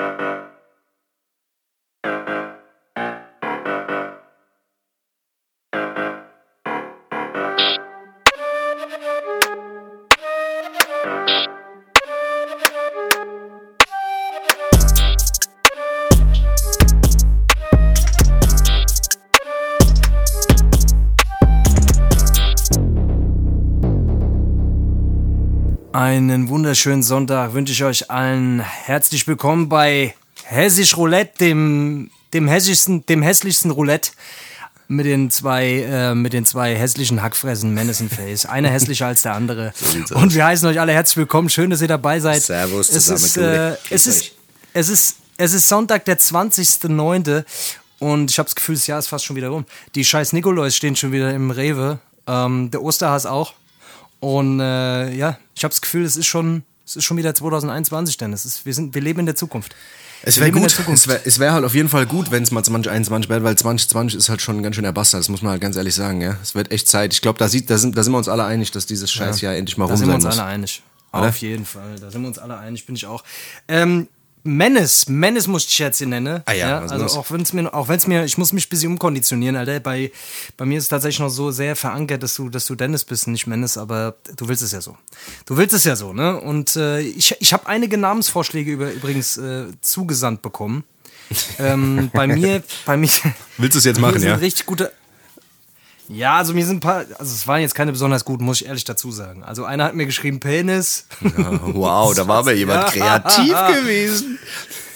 Uh-huh. Wunderschönen Sonntag wünsche ich euch allen herzlich willkommen bei Hessisch Roulette, dem, dem, hässlichsten, dem hässlichsten Roulette mit den zwei, äh, mit den zwei hässlichen Hackfressen Menace Face. Einer hässlicher als der andere. Und wir heißen euch alle herzlich willkommen. Schön, dass ihr dabei seid. Servus es zusammen. ist, äh, es ist, es ist, es ist Sonntag, der 20.09. Und ich habe das Gefühl, das Jahr ist fast schon wieder rum. Die scheiß Nikolaus stehen schon wieder im Rewe. Ähm, der Osterhas auch. Und äh, ja, ich habe das Gefühl, es ist schon, es ist schon wieder 2021, denn es ist, wir sind, wir leben in der Zukunft. Es wäre gut, der es wäre wär halt auf jeden Fall gut, wenn es mal 2021 wäre, weil 2020 ist halt schon ein ganz schöner Bastard, das muss man halt ganz ehrlich sagen, ja. Es wird echt Zeit. Ich glaube, da, da, sind, da sind wir uns alle einig, dass dieses Scheißjahr endlich mal Da rum sind wir sein uns muss. alle einig. Oder? Auf jeden Fall. Da sind wir uns alle einig, bin ich auch. Ähm, Menace, Menace muss ich jetzt hier nennen. Ah ja, was also los? auch wenn es mir, auch wenn es mir, ich muss mich ein bisschen umkonditionieren, Alter. Bei, bei mir ist es tatsächlich noch so sehr verankert, dass du, dass du Dennis bist, nicht Menace, aber du willst es ja so. Du willst es ja so, ne? Und äh, ich, ich habe einige Namensvorschläge über, übrigens äh, zugesandt bekommen. ähm, bei mir, bei mir. Willst du es jetzt machen, ja? richtig gute. Ja, also mir sind ein paar, also es waren jetzt keine besonders guten, muss ich ehrlich dazu sagen. Also einer hat mir geschrieben Penis. Wow, da war aber jemand kreativ gewesen.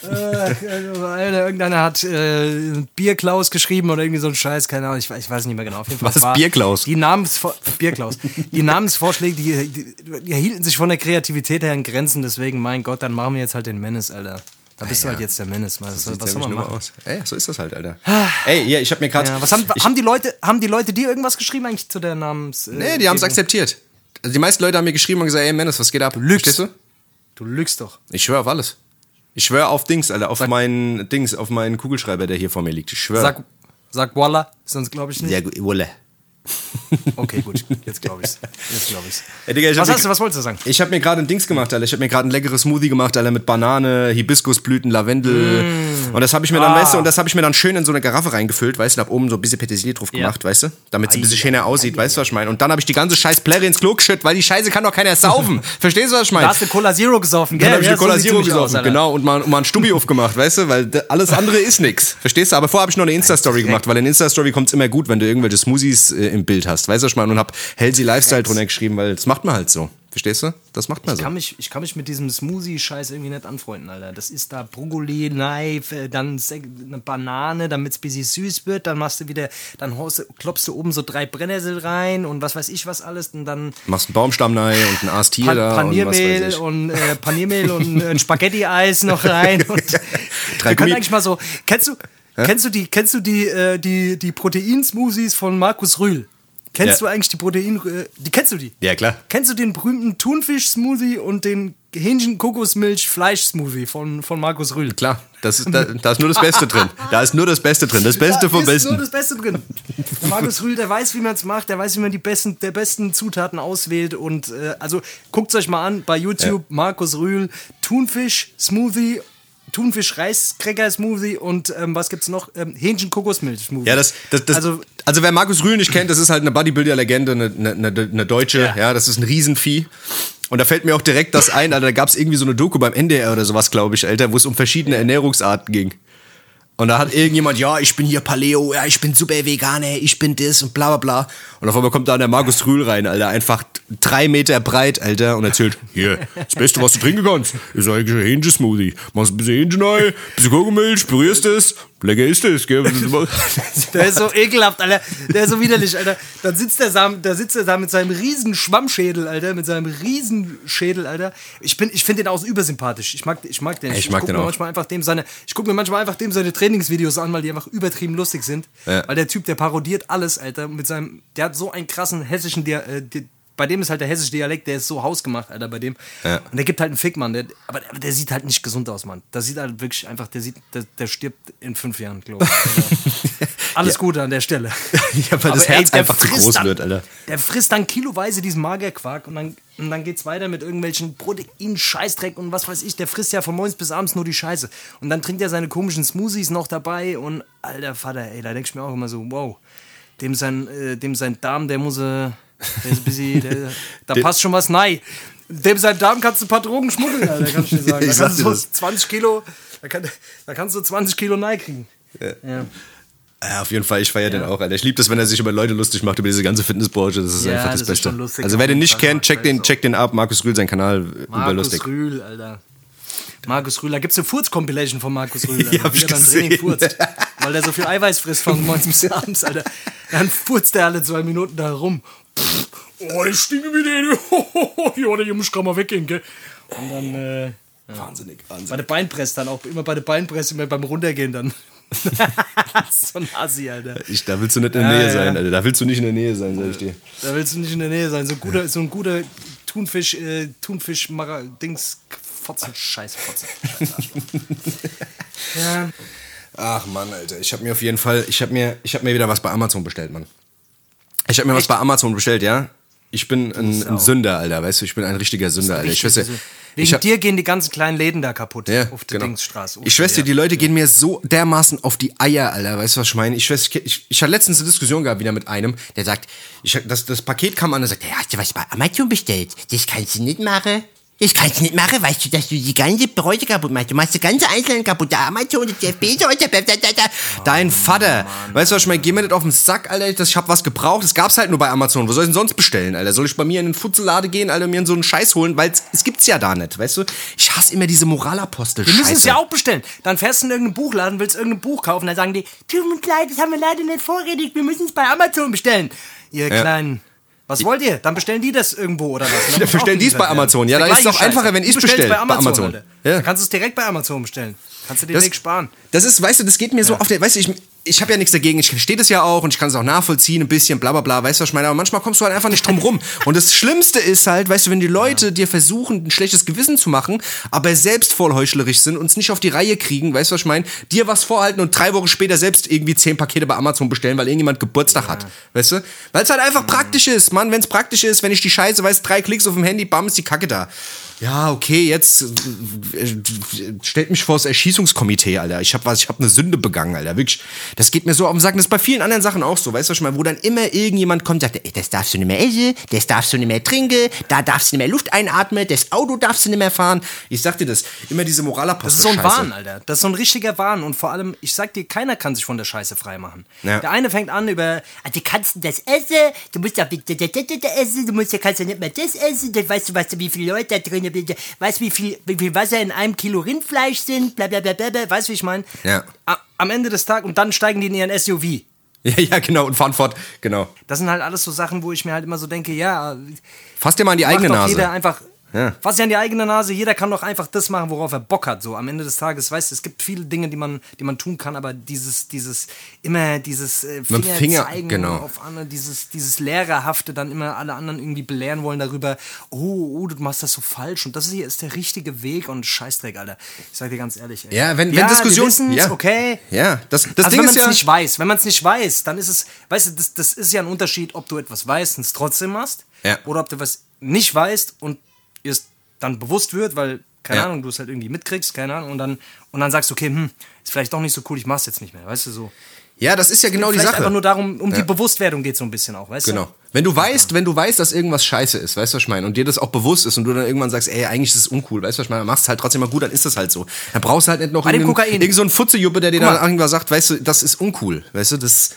Einer, irgendeiner hat äh, Bierklaus geschrieben oder irgendwie so ein Scheiß, keine Ahnung, ich, weiß- ich weiß nicht mehr genau. Auf jeden Fall, Was ist Bierklaus? Die Namensvor Bierklaus. Die Namensvorschläge, die, die, die hielten sich von der Kreativität her in Grenzen, deswegen, mein Gott, dann machen wir jetzt halt den Menace, Alter. Da bist du halt jetzt der Menace. Was, was, Sieht soll man machen? aus. Ey, so ist das halt, Alter. Ey, ja, ich habe mir gerade. Ja, was haben, haben die Leute, haben die Leute dir irgendwas geschrieben eigentlich zu der Namens? Äh, Nee, die haben es akzeptiert. Also die meisten Leute haben mir geschrieben und gesagt, ey, Menace, was geht ab? lügst. Du? Du lügst doch. Ich schwöre auf alles. Ich schwöre auf Dings, Alter, auf meinen Dings, auf meinen Kugelschreiber, der hier vor mir liegt. Ich schwöre. Sag, sag Voila, sonst glaube ich nicht. Ja, Wolle. Okay, gut, jetzt glaube ich's. Jetzt glaube ich's. Ey, Digga, ich Was hast du, was wolltest du sagen? Ich habe mir gerade ein Dings gemacht, Alter. Ich habe mir gerade ein leckeres Smoothie gemacht, Alter, mit Banane, Hibiskusblüten, Lavendel. Und das habe ich mir dann, Ah. weißt du, und das habe ich mir dann schön in so eine Garaffe reingefüllt, weißt du, und hab oben so ein bisschen Petersilie drauf gemacht, weißt du, damit es ein bisschen schöner aussieht, weißt du, was ich meine? Und dann habe ich die ganze scheiß Plärre ins Klo geschüttet, weil die Scheiße kann doch keiner saufen. Verstehst du, was ich meine? Da hast du Cola Zero gesoffen, gell? Dann habe ich Ja, eine Cola so Zero aus, gesoffen, Alter. genau, und mal, und mal ein Stubbi aufgemacht, weißt du, weil alles andere ist nix. Verstehst du? Aber vorher habe ich noch eine Insta-Story gemacht, weil in Insta-Story kommt es immer gut, wenn du irgendwelche Smoothies äh, im Bild hast, weißt du, ich meine? Und hab Healthy Lifestyle drunter geschrieben, weil das macht man halt so. Verstehst du? Das macht man Ich so. kann, mich, ich kann mich mit diesem Smoothie-Scheiß irgendwie nicht anfreunden, Alter. Das ist da Brokkoli, Knife, äh, dann eine Banane, damit es ein bisschen süß wird. Dann machst du wieder, dann haust du, klopfst du oben so drei Brennnessel rein und was weiß ich was alles. Und dann Machst einen Baumstamm rein und ein Aas Tier Pan da und was Paniermehl weiß ich. und, äh, Paniermehl und äh, ein Spaghetti-Eis noch rein. Und Drei wir können Gummi- eigentlich mal so. Kennst du, kennst du die, kennst du die, äh, die, die Protein-Smoothies von Markus Rühl? Kennst Ja. du eigentlich die Protein, äh, die kennst du die? Ja, klar. Kennst du den berühmten Thunfisch-Smoothie und den Hähnchen-Kokosmilch-Fleisch-Smoothie von, von Markus Rühl? Klar, das ist, da, da ist nur das Beste drin. Da ist nur das Beste drin. Das Beste Da vom ist Besten. nur das Beste drin. Der Markus Rühl, der weiß, wie man es macht, der weiß, wie man die besten, der besten Zutaten auswählt. Und äh, also guckt euch mal an bei YouTube, Markus Rühl, Thunfisch-Smoothie, Thunfisch-Reiskräcker-Smoothie und ähm, was gibt's noch? Ähm, Hähnchen-Kokosmilch-Smoothie. Ja, das, das, das Also- also, wer Markus Rühl nicht kennt, das ist halt eine Bodybuilder-Legende, eine, eine, eine, eine Deutsche, ja. Ja. das ist ein Riesenvieh. Und da fällt mir auch direkt das ein, Alter, da gab es irgendwie so eine Doku beim NDR oder sowas, glaube ich, Alter, wo es um verschiedene Ernährungsarten ging. Und da hat irgendjemand, ja, ich bin hier Paleo, ja, ich bin super Veganer, ich bin das und bla bla bla. Und auf einmal kommt da der Markus Rühl rein, Alter, einfach drei Meter breit, Alter, und erzählt, hier, das Beste, was du trinken kannst, ist eigentlich ein Hähnchen-Smoothie. Machst ein bisschen Hähnchen rein, bisschen Kokosmilch, pürierst es, lecker ist es, gell? Der ist so ekelhaft, Alter. Der ist so widerlich, Alter. Dann sitzt der da, da sitzt er da mit seinem riesen Schwammschädel, Alter, mit seinem riesen Schädel, Alter. Ich bin, ich finde den auch übersympathisch. Ich mag, ich mag den. Ich mag guck den mir auch. Manchmal einfach dem seine, ich gucke mir manchmal einfach dem seine Trainingsvideos an, weil die einfach übertrieben lustig sind. Ja. Weil der Typ, der parodiert alles, Alter, mit seinem, der hat so einen krassen hessischen Dia äh, bei dem ist halt der hessische Dialekt, der ist so hausgemacht, Alter, bei dem. Ja. Und der gibt halt einen Fick, Mann. Der, aber der, der sieht halt nicht gesund aus, Mann. Das sieht halt wirklich einfach, der sieht, der, der stirbt in fünf Jahren, glaube ich. Also, alles Gute an der Stelle. Ja, weil das Aber, ey, Herz der einfach zu groß dann, wird, Alter. Der frisst dann kiloweise diesen Magerquark und dann, und dann geht's weiter mit irgendwelchen Protein, Scheißdreck und was weiß ich. Der frisst ja von morgens bis abends nur die Scheiße. Und dann trinkt er seine komischen Smoothies noch dabei und alter Vater, ey, da denk ich mir auch immer so, wow, dem sein, äh, dem sein Darm, der muss, äh, der ist ein bisschen, der, da passt schon was nein. Dem sein Darm kannst du ein paar Drogen schmuggeln, Alter, kann ich dir sagen. Da Ich kannst du so das. 20 Kilo, da, kann, da kannst du 20 Kilo Nei kriegen. Ja. Ja, auf jeden Fall, ich feiere den auch, Alter. Ich liebe das, wenn er sich über Leute lustig macht, über diese ganze Fitnessbranche. Das ist Ja, einfach das, das Beste. lustig. also wer den nicht kennt, check den, check den ab. Markus Rühl, sein Kanal, überlustig. Markus Rühl, Alter. Markus Rühl, da gibt's eine Furz-Compilation von Markus Rühl, Ja, hab ich er beim gesehen. Training furzt. Weil der so viel Eiweiß frisst von morgens bis abends, Alter. Dann furzt der alle zwei Minuten da rum. Oh, ich stinke wie den. Ja, der Junge kann mal weggehen, gell. Und dann, äh, Wahnsinnig, bei der Beinpress dann auch, immer bei der Beinpress, immer beim Runtergehen dann. so ein Assi, Alter. Ich, da willst du nicht in der Ja, Nähe ja. sein, Alter. Da willst du nicht in der Nähe sein, sag ich dir. Da willst du nicht in der Nähe sein. So ein guter, so ein guter Thunfisch, äh, Thunfisch, Dings, Scheiße, Fotzen. Scheiße, Arschloch. ja. Ach Mann, Alter. Ich habe mir auf jeden Fall, ich habe mir, ich habe mir wieder was bei Amazon bestellt, Mann. Ich habe mir was bei Amazon bestellt, ja. Ich bin ein, ein Sünder, Alter, weißt du, ich bin ein richtiger Sünder, Alter. Ich weiß, ja, Wegen ich hab, dir gehen die ganzen kleinen Läden da kaputt ja, auf der genau. Dingsstraße. Ich schwör's dir, die Leute gehen mir so dermaßen auf die Eier, Alter. Weißt du, was ich meine? Ich, schwör's, ich, ich, ich hatte letztens eine Diskussion gehabt wieder mit einem, der sagt, ich, das, das Paket kam an und sagt, ja, hast du was bei Amazon bestellt? Das kannst du nicht machen. Kannst du nicht machen, weißt du, dass du die ganze Bräute kaputt machst. Du machst die ganze Einzelnen kaputt. Der Amazon, der Bezos, der da, da, da, da. Dein Vater. weißt du, was ich meine? Geh mir nicht auf den Sack, Alter. Das, ich hab was gebraucht. Das gab's halt nur bei Amazon. Wo soll ich denn sonst bestellen, Alter? Soll ich bei mir in den Futzellade gehen, Alter, und mir so einen Scheiß holen? Weil es gibt's ja da nicht, weißt du? Ich hasse immer diese Moralapostel. Wir müssen es ja auch bestellen. Dann fährst du in irgendeinen Buchladen, willst irgendein Buch kaufen, dann sagen die, tut uns leid, das haben wir leider nicht vorrätig, wir müssen es bei Amazon bestellen. Ihr kleinen... Was wollt ihr? Dann bestellen die das irgendwo oder was? Dann Ja, bestellen die es bei Amazon. Ja, der dann ist es doch einfacher, wenn Du ich's bestellst bestell, bei bei Amazon. Amazon. Alter. Ja. Dann kannst du es direkt bei Amazon bestellen. Kannst du Das- Weg sparen. Das ist, weißt du, das geht mir so auf der, weißt du, ich, ich habe ja nichts dagegen, ich verstehe das ja auch und ich kann es auch nachvollziehen, ein bisschen, bla bla bla, weißt du, was ich meine, aber manchmal kommst du halt einfach nicht drum rum. Und das Schlimmste ist halt, weißt du, wenn die Leute dir versuchen, ein schlechtes Gewissen zu machen, aber selbst voll heuchlerisch sind und es nicht auf die Reihe kriegen, weißt du, was ich meine, dir was vorhalten und drei Wochen später selbst irgendwie zehn Pakete bei Amazon bestellen, weil irgendjemand Geburtstag hat, weißt du, weil es halt einfach praktisch ist, Mann, wenn es praktisch ist, wenn ich die Scheiße weiß, drei Klicks auf dem Handy, bam, ist die Kacke da. Ja, okay, jetzt äh, stellt mich vor das Erschießungskomitee, Alter. Ich habe was, ich habe eine Sünde begangen, Alter. Wirklich, das geht mir so auf den Sack. Das ist bei vielen anderen Sachen auch so, weißt du schon mal, wo dann immer irgendjemand kommt und sagt, ey, das darfst du nicht mehr essen, das darfst du nicht mehr trinken, da darfst du nicht mehr Luft einatmen, das Auto darfst du nicht mehr fahren. Ich sag dir das, immer diese Moralapostel. Das ist so ein Wahn, Alter. Das ist so ein richtiger Wahn. Und vor allem, ich sag dir, keiner kann sich von der Scheiße freimachen. Ja. Der eine fängt an über, ah, du kannst das essen, du musst ja essen, du musst ja, kannst ja nicht mehr das essen, das, weißt du, weißt du, wie viele Leute da drin sind, weißt du, wie viel, wie viel Wasser in einem Kilo Rindfleisch sind, bla bla bla bla, bla. weißt du, wie ich meine? Ja. A- Am Ende des Tages, und dann steigen die in ihren SUV. Ja, ja, genau, und fahren fort, genau. Das sind halt alles so Sachen, wo ich mir halt immer so denke, ja, Fass dir mal an die eigene Nase. jeder einfach. Ja. Was ja an die eigene Nase, jeder kann doch einfach das machen, worauf er Bock hat. So am Ende des Tages, weißt du, es gibt viele Dinge, die man, die man tun kann, aber dieses, dieses, immer dieses äh, Finger, Finger, zeigen genau. auf andere, dieses, dieses Lehrerhafte, dann immer alle anderen irgendwie belehren wollen darüber, oh, oh, du machst das so falsch und das hier ist der richtige Weg und Scheißdreck, Alter. Ich sag dir ganz ehrlich, ey. Ja, wenn, wenn ja, Diskussion. wir wissen's, ja, okay. Ja, das, das also Ding wenn ist man es ja. nicht weiß, wenn man es nicht weiß, dann ist es, weißt du, das, das ist ja ein Unterschied, ob du etwas weißt und es trotzdem machst, Ja. oder ob du was nicht weißt und es dann bewusst wird, weil, keine Ja. Ahnung, du es halt irgendwie mitkriegst, keine Ahnung, und dann, und dann sagst du, okay, hm, ist vielleicht doch nicht so cool, ich mach's jetzt nicht mehr, weißt du, so. ja, das ist ja genau die Sache. einfach nur darum, um Ja. die Bewusstwerdung geht so ein bisschen auch, weißt Genau. du? Wenn du weißt, wenn du weißt, dass irgendwas scheiße ist, weißt du, was ich meine, und dir das auch bewusst ist und du dann irgendwann sagst, ey, eigentlich ist es uncool, weißt du, was ich meine, dann machst es halt trotzdem mal gut, dann ist das halt so. Dann brauchst du halt nicht noch irgendeinen- Kokain. irgend so einen Futzejuppe, der dir dann irgendwas sagt, weißt du, das ist uncool, weißt du, das,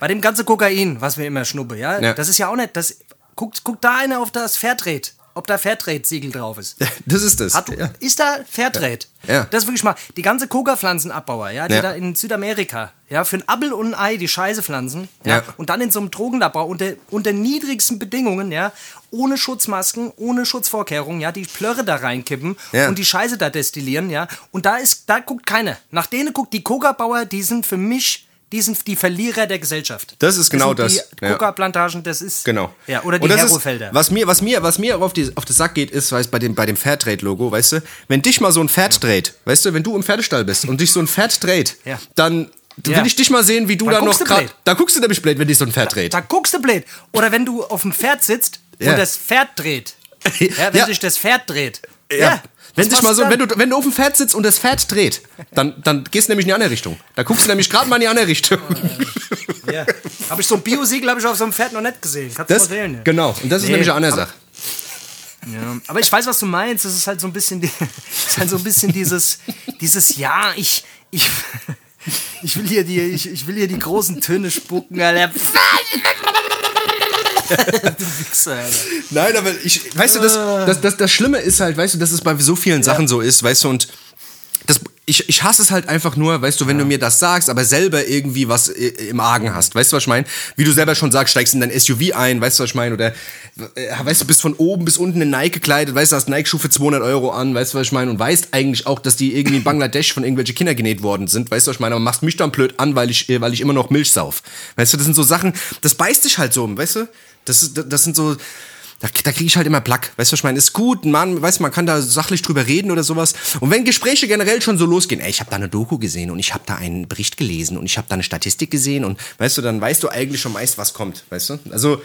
Bei dem ganzen Kokain, was wir immer schnuppe, ja, Ja. das ist ja auch nicht, das, guckt, guckt da einer auf das Fairtrade, ob da Fairtrade-Siegel drauf ist. das ist das. Hat, ja. Ist da Fairtrade? Ja. Das ist wirklich mal, die ganze Coca-Pflanzenabbauer, ja, die Ja. da in Südamerika, ja, für ein Appel und ein Ei die Scheiße pflanzen, ja, Ja. und dann in so einem Drogenlabor unter, unter niedrigsten Bedingungen, ja, ohne Schutzmasken, ohne Schutzvorkehrungen, ja, die Plörre da reinkippen Ja. und die Scheiße da destillieren, ja, und da ist, da guckt keiner. Nach denen guckt die Coca-Bauer, die sind für mich die sind die Verlierer der Gesellschaft. Das ist genau sind das, Die ja. Coca-Plantagen, das ist. Genau. Ja, oder die das Herofelder. Was mir, was mir, was mir auch auf, die, auf den Sack geht, ist, weißt bei dem, bei dem Fairtrade-Logo, weißt du, wenn dich mal so ein Pferd dreht, weißt du, wenn du im Pferdestall bist und dich so ein Pferd dreht, Ja. dann Ja. will ich dich mal sehen, wie du da noch gerade. Da guckst du nämlich blöd, wenn dich so ein Pferd dreht. Da guckst du blöd. Oder wenn du auf dem Pferd sitzt Ja. und das Pferd dreht. Ja, wenn Ja. sich das Pferd dreht. Ja. Wenn, sich mal so, du wenn, du, wenn du auf dem Pferd sitzt und das Pferd dreht, dann, dann gehst du nämlich in die andere Richtung. Da guckst du nämlich gerade mal in die andere Richtung. Ja. Habe ich so ein Bio-Siegel habe ich auf so einem Pferd noch nicht gesehen. Kannst du Das, mal sehen. ja. genau, und das ist Nee, nämlich eine andere aber- Sache. Ja, aber ich weiß, was du meinst. Es ist halt so ein bisschen, die, ist halt so ein bisschen dieses, dieses Ja, ich, ich, ich will hier die, ich, ich will hier die großen Töne spucken, Alter. du Wichser, Alter. Nein, aber ich, weißt du, das, das, das, das Schlimme ist halt, weißt du, dass es bei so vielen Sachen so ist, weißt du, und ich, ich hasse es halt einfach nur, weißt du, wenn du mir das sagst, aber selber irgendwie was im Argen hast. Weißt du, was ich meine? Wie du selber schon sagst, steigst in dein SUV ein, weißt du, was ich meine? Oder, äh, weißt du, bist von oben bis unten in Nike gekleidet, weißt du, hast Nike-Schuhe für 200 Euro an, weißt du, was ich meine? Und weißt eigentlich auch, dass die irgendwie in Bangladesch von irgendwelchen Kindern genäht worden sind, weißt du, was ich meine? Aber machst mich dann blöd an, weil ich, äh, weil ich immer noch Milch sauf. Weißt du, das sind so Sachen, das beißt dich halt so um, weißt du? Das, das sind so, da, da kriege ich halt immer Plack. Weißt du, was ich meine? Ist gut, man, weißt du, man kann da sachlich drüber reden oder sowas. Und wenn Gespräche generell schon so losgehen, ey, ich habe da eine Doku gesehen und ich habe da einen Bericht gelesen und ich habe da eine Statistik gesehen und weißt du, dann weißt du eigentlich schon meist, was kommt, weißt du? Also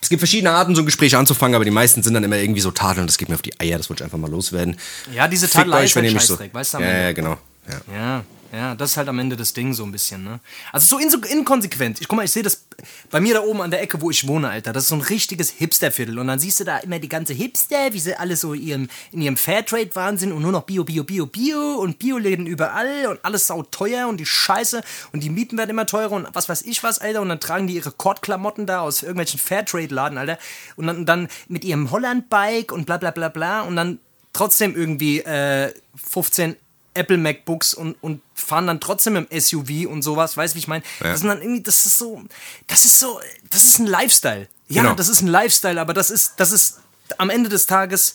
es gibt verschiedene Arten, so ein Gespräch anzufangen, aber die meisten sind dann immer irgendwie so Tadeln und das geht mir auf die Eier, das wollte ich einfach mal loswerden. Ja, diese Tadelei ist halt so. Weißt du, Ja, ja, genau. Ja. Ja, ja, das ist halt am Ende das Ding so ein bisschen, ne? Also so in, inkonsequent. Ich guck mal, ich sehe das bei mir da oben an der Ecke, wo ich wohne, Alter. Das ist so ein richtiges Hipsterviertel. Und dann siehst du da immer die ganze Hipster, wie sie alle so ihrem, in ihrem Fairtrade-Wahnsinn und nur noch Bio, Bio, Bio, Bio und Bioläden überall und alles sau teuer und die Scheiße und die Mieten werden immer teurer und was weiß ich was, Alter. Und dann tragen die ihre Kordklamotten da aus irgendwelchen Fairtrade-Laden, Alter. Und dann, dann mit ihrem Holland-Bike und bla bla bla bla und dann trotzdem irgendwie äh, 15 Apple MacBooks und, und fahren dann trotzdem im SUV und sowas, weißt du, wie ich meine? Das sind dann irgendwie, das ist so, das ist so, das ist ein Lifestyle. Ja, Genau. das ist ein Lifestyle, aber das ist, das ist, am Ende des Tages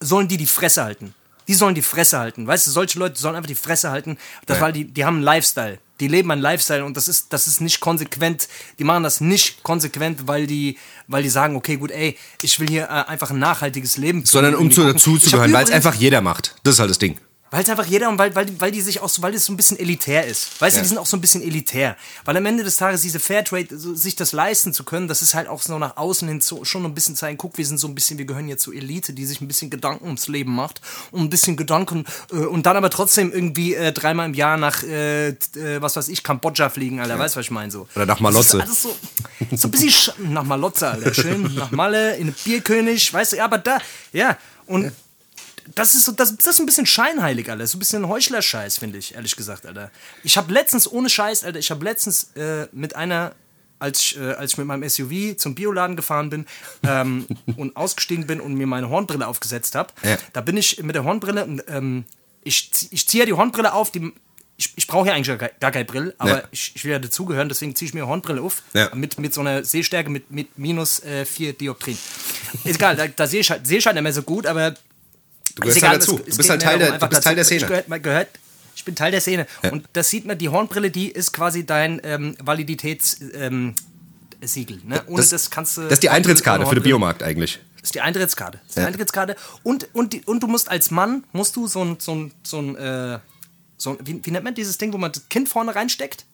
sollen die die Fresse halten. Die sollen die Fresse halten. Weißt du, solche Leute sollen einfach die Fresse halten, das, Ja. weil die, die haben einen Lifestyle. Die leben einen Lifestyle und das ist, das ist nicht konsequent. Die machen das nicht konsequent, weil die, weil die sagen, okay, gut, ey, ich will hier äh, einfach ein nachhaltiges Leben. Sondern um zu, dazu zu gehören, weil es einfach jeder macht. Das ist halt das Ding. Weil es einfach jeder und weil, weil, weil die sich auch so, weil es so ein bisschen elitär ist. Weißt Ja. du, die sind auch so ein bisschen elitär. Weil am Ende des Tages diese Fairtrade, so, sich das leisten zu können, das ist halt auch so nach außen hin so, schon ein bisschen zeigen, guck, wir sind so ein bisschen, wir gehören jetzt zur Elite, die sich ein bisschen Gedanken ums Leben macht und ein bisschen Gedanken äh, und dann aber trotzdem irgendwie äh, dreimal im Jahr nach, äh, äh, was weiß ich, Kambodscha fliegen, Alter, weißt du, was ich meine? So. Oder nach Malotze. So, so ein bisschen sch- nach Malotze, Alter, schön, nach Malle, in Bierkönig, weißt du, aber da, ja, und das ist so, das, das ist ein bisschen scheinheilig, Alter. So ein bisschen Heuchler-Scheiß, finde ich, ehrlich gesagt, Alter. Ich habe letztens, ohne Scheiß, Alter, ich habe letztens äh, mit einer, als ich, äh, als ich mit meinem SUV zum Bioladen gefahren bin ähm, und ausgestiegen bin und mir meine Hornbrille aufgesetzt habe, Ja. da bin ich mit der Hornbrille, und, ähm, ich, ich ziehe ja die Hornbrille auf, die, ich, ich brauche ja eigentlich gar, gar keine Brille, aber Ja. ich, ich will ja dazugehören, deswegen ziehe ich mir eine Hornbrille auf, Ja. mit, mit so einer Sehstärke mit, mit minus äh, 4 Dioptrien. Ist egal, da, da sehe ich, halt, sehe ich halt nicht mehr so gut, aber Du gehörst halt dazu. es- Du es bist geht halt Teil der, du bist Teil der dazu- Ich, Szene. gehört, gehört, ich bin Teil der Szene. Und das sieht man, die Hornbrille, die ist quasi dein ähm, Validitätssiegel. Ähm, ne? Ohne das, Das- kannst du. Das ist die Eintrittskarte für den Biomarkt eigentlich. Das ist die Eintrittskarte. Das ist die Ja. Eintrittskarte. Und, und, die, und du musst als Mann, musst du so ein, so ein, so ein, äh, so ein wie, wie nennt man dieses Ding, wo man das Kind vorne reinsteckt?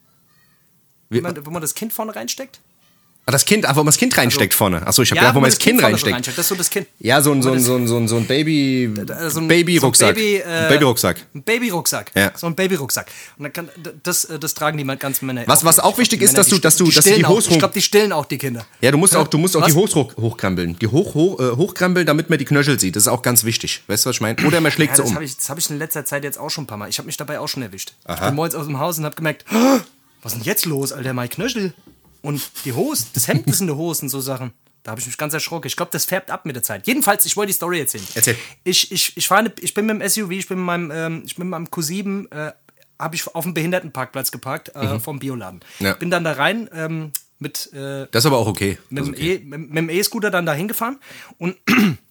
Wie, man, wo man das Kind vorne reinsteckt? Ah, das Kind, ach, wo man das Kind reinsteckt vorne. Achso, ich habe ja, wo man das Kind so reinsteckt. reinsteckt. Das ist so das Kind. Ja, so ein, so ein, so ein, so ein, so ein Baby, so ein- Baby-Rucksack. So ein Baby, äh, Baby-Rucksack. Ein Babyrucksack. Ja. So ein Babyrucksack. Und dann kann, das, äh, das tragen die ganzen Männer. Was- was auch wichtig ist, Männer, dass du- die dass du- dass du die. Hose- Ich glaube, die stillen auch die Kinder. Ja, du musst auch, du musst auch die Hose hoch, hochkrempeln. Die hoch, hoch, äh, hochkrempeln, damit man die Knöchel sieht. Das ist auch ganz wichtig. Weißt du, was ich meine? Oder man schlägt Ja, sie das um. habe ich, das hab ich in letzter Zeit jetzt auch schon ein paar Mal. Ich habe mich dabei auch schon erwischt. Ich bin morgens aus dem Haus und habe gemerkt, "Ah, was ist denn jetzt los, Alter, mein Knöchel? Und die Hose, das Hemd ist in der Hose und so Sachen. Da habe ich mich ganz erschrocken. Ich glaube, das färbt ab mit der Zeit. Jedenfalls, ich wollte die Story erzählen. Erzähl. Ich, ich, ich, fahre, ich bin mit dem SUV, ich bin mit meinem, ähm, ich bin mit meinem Q7, äh, habe ich auf dem Behindertenparkplatz geparkt, äh, vom Bioladen. Mhm. Ja. Bin dann da rein ähm, mit, äh, Das ist aber auch okay. mit, dem okay. E- mit, mit dem E-Scooter dann da hingefahren und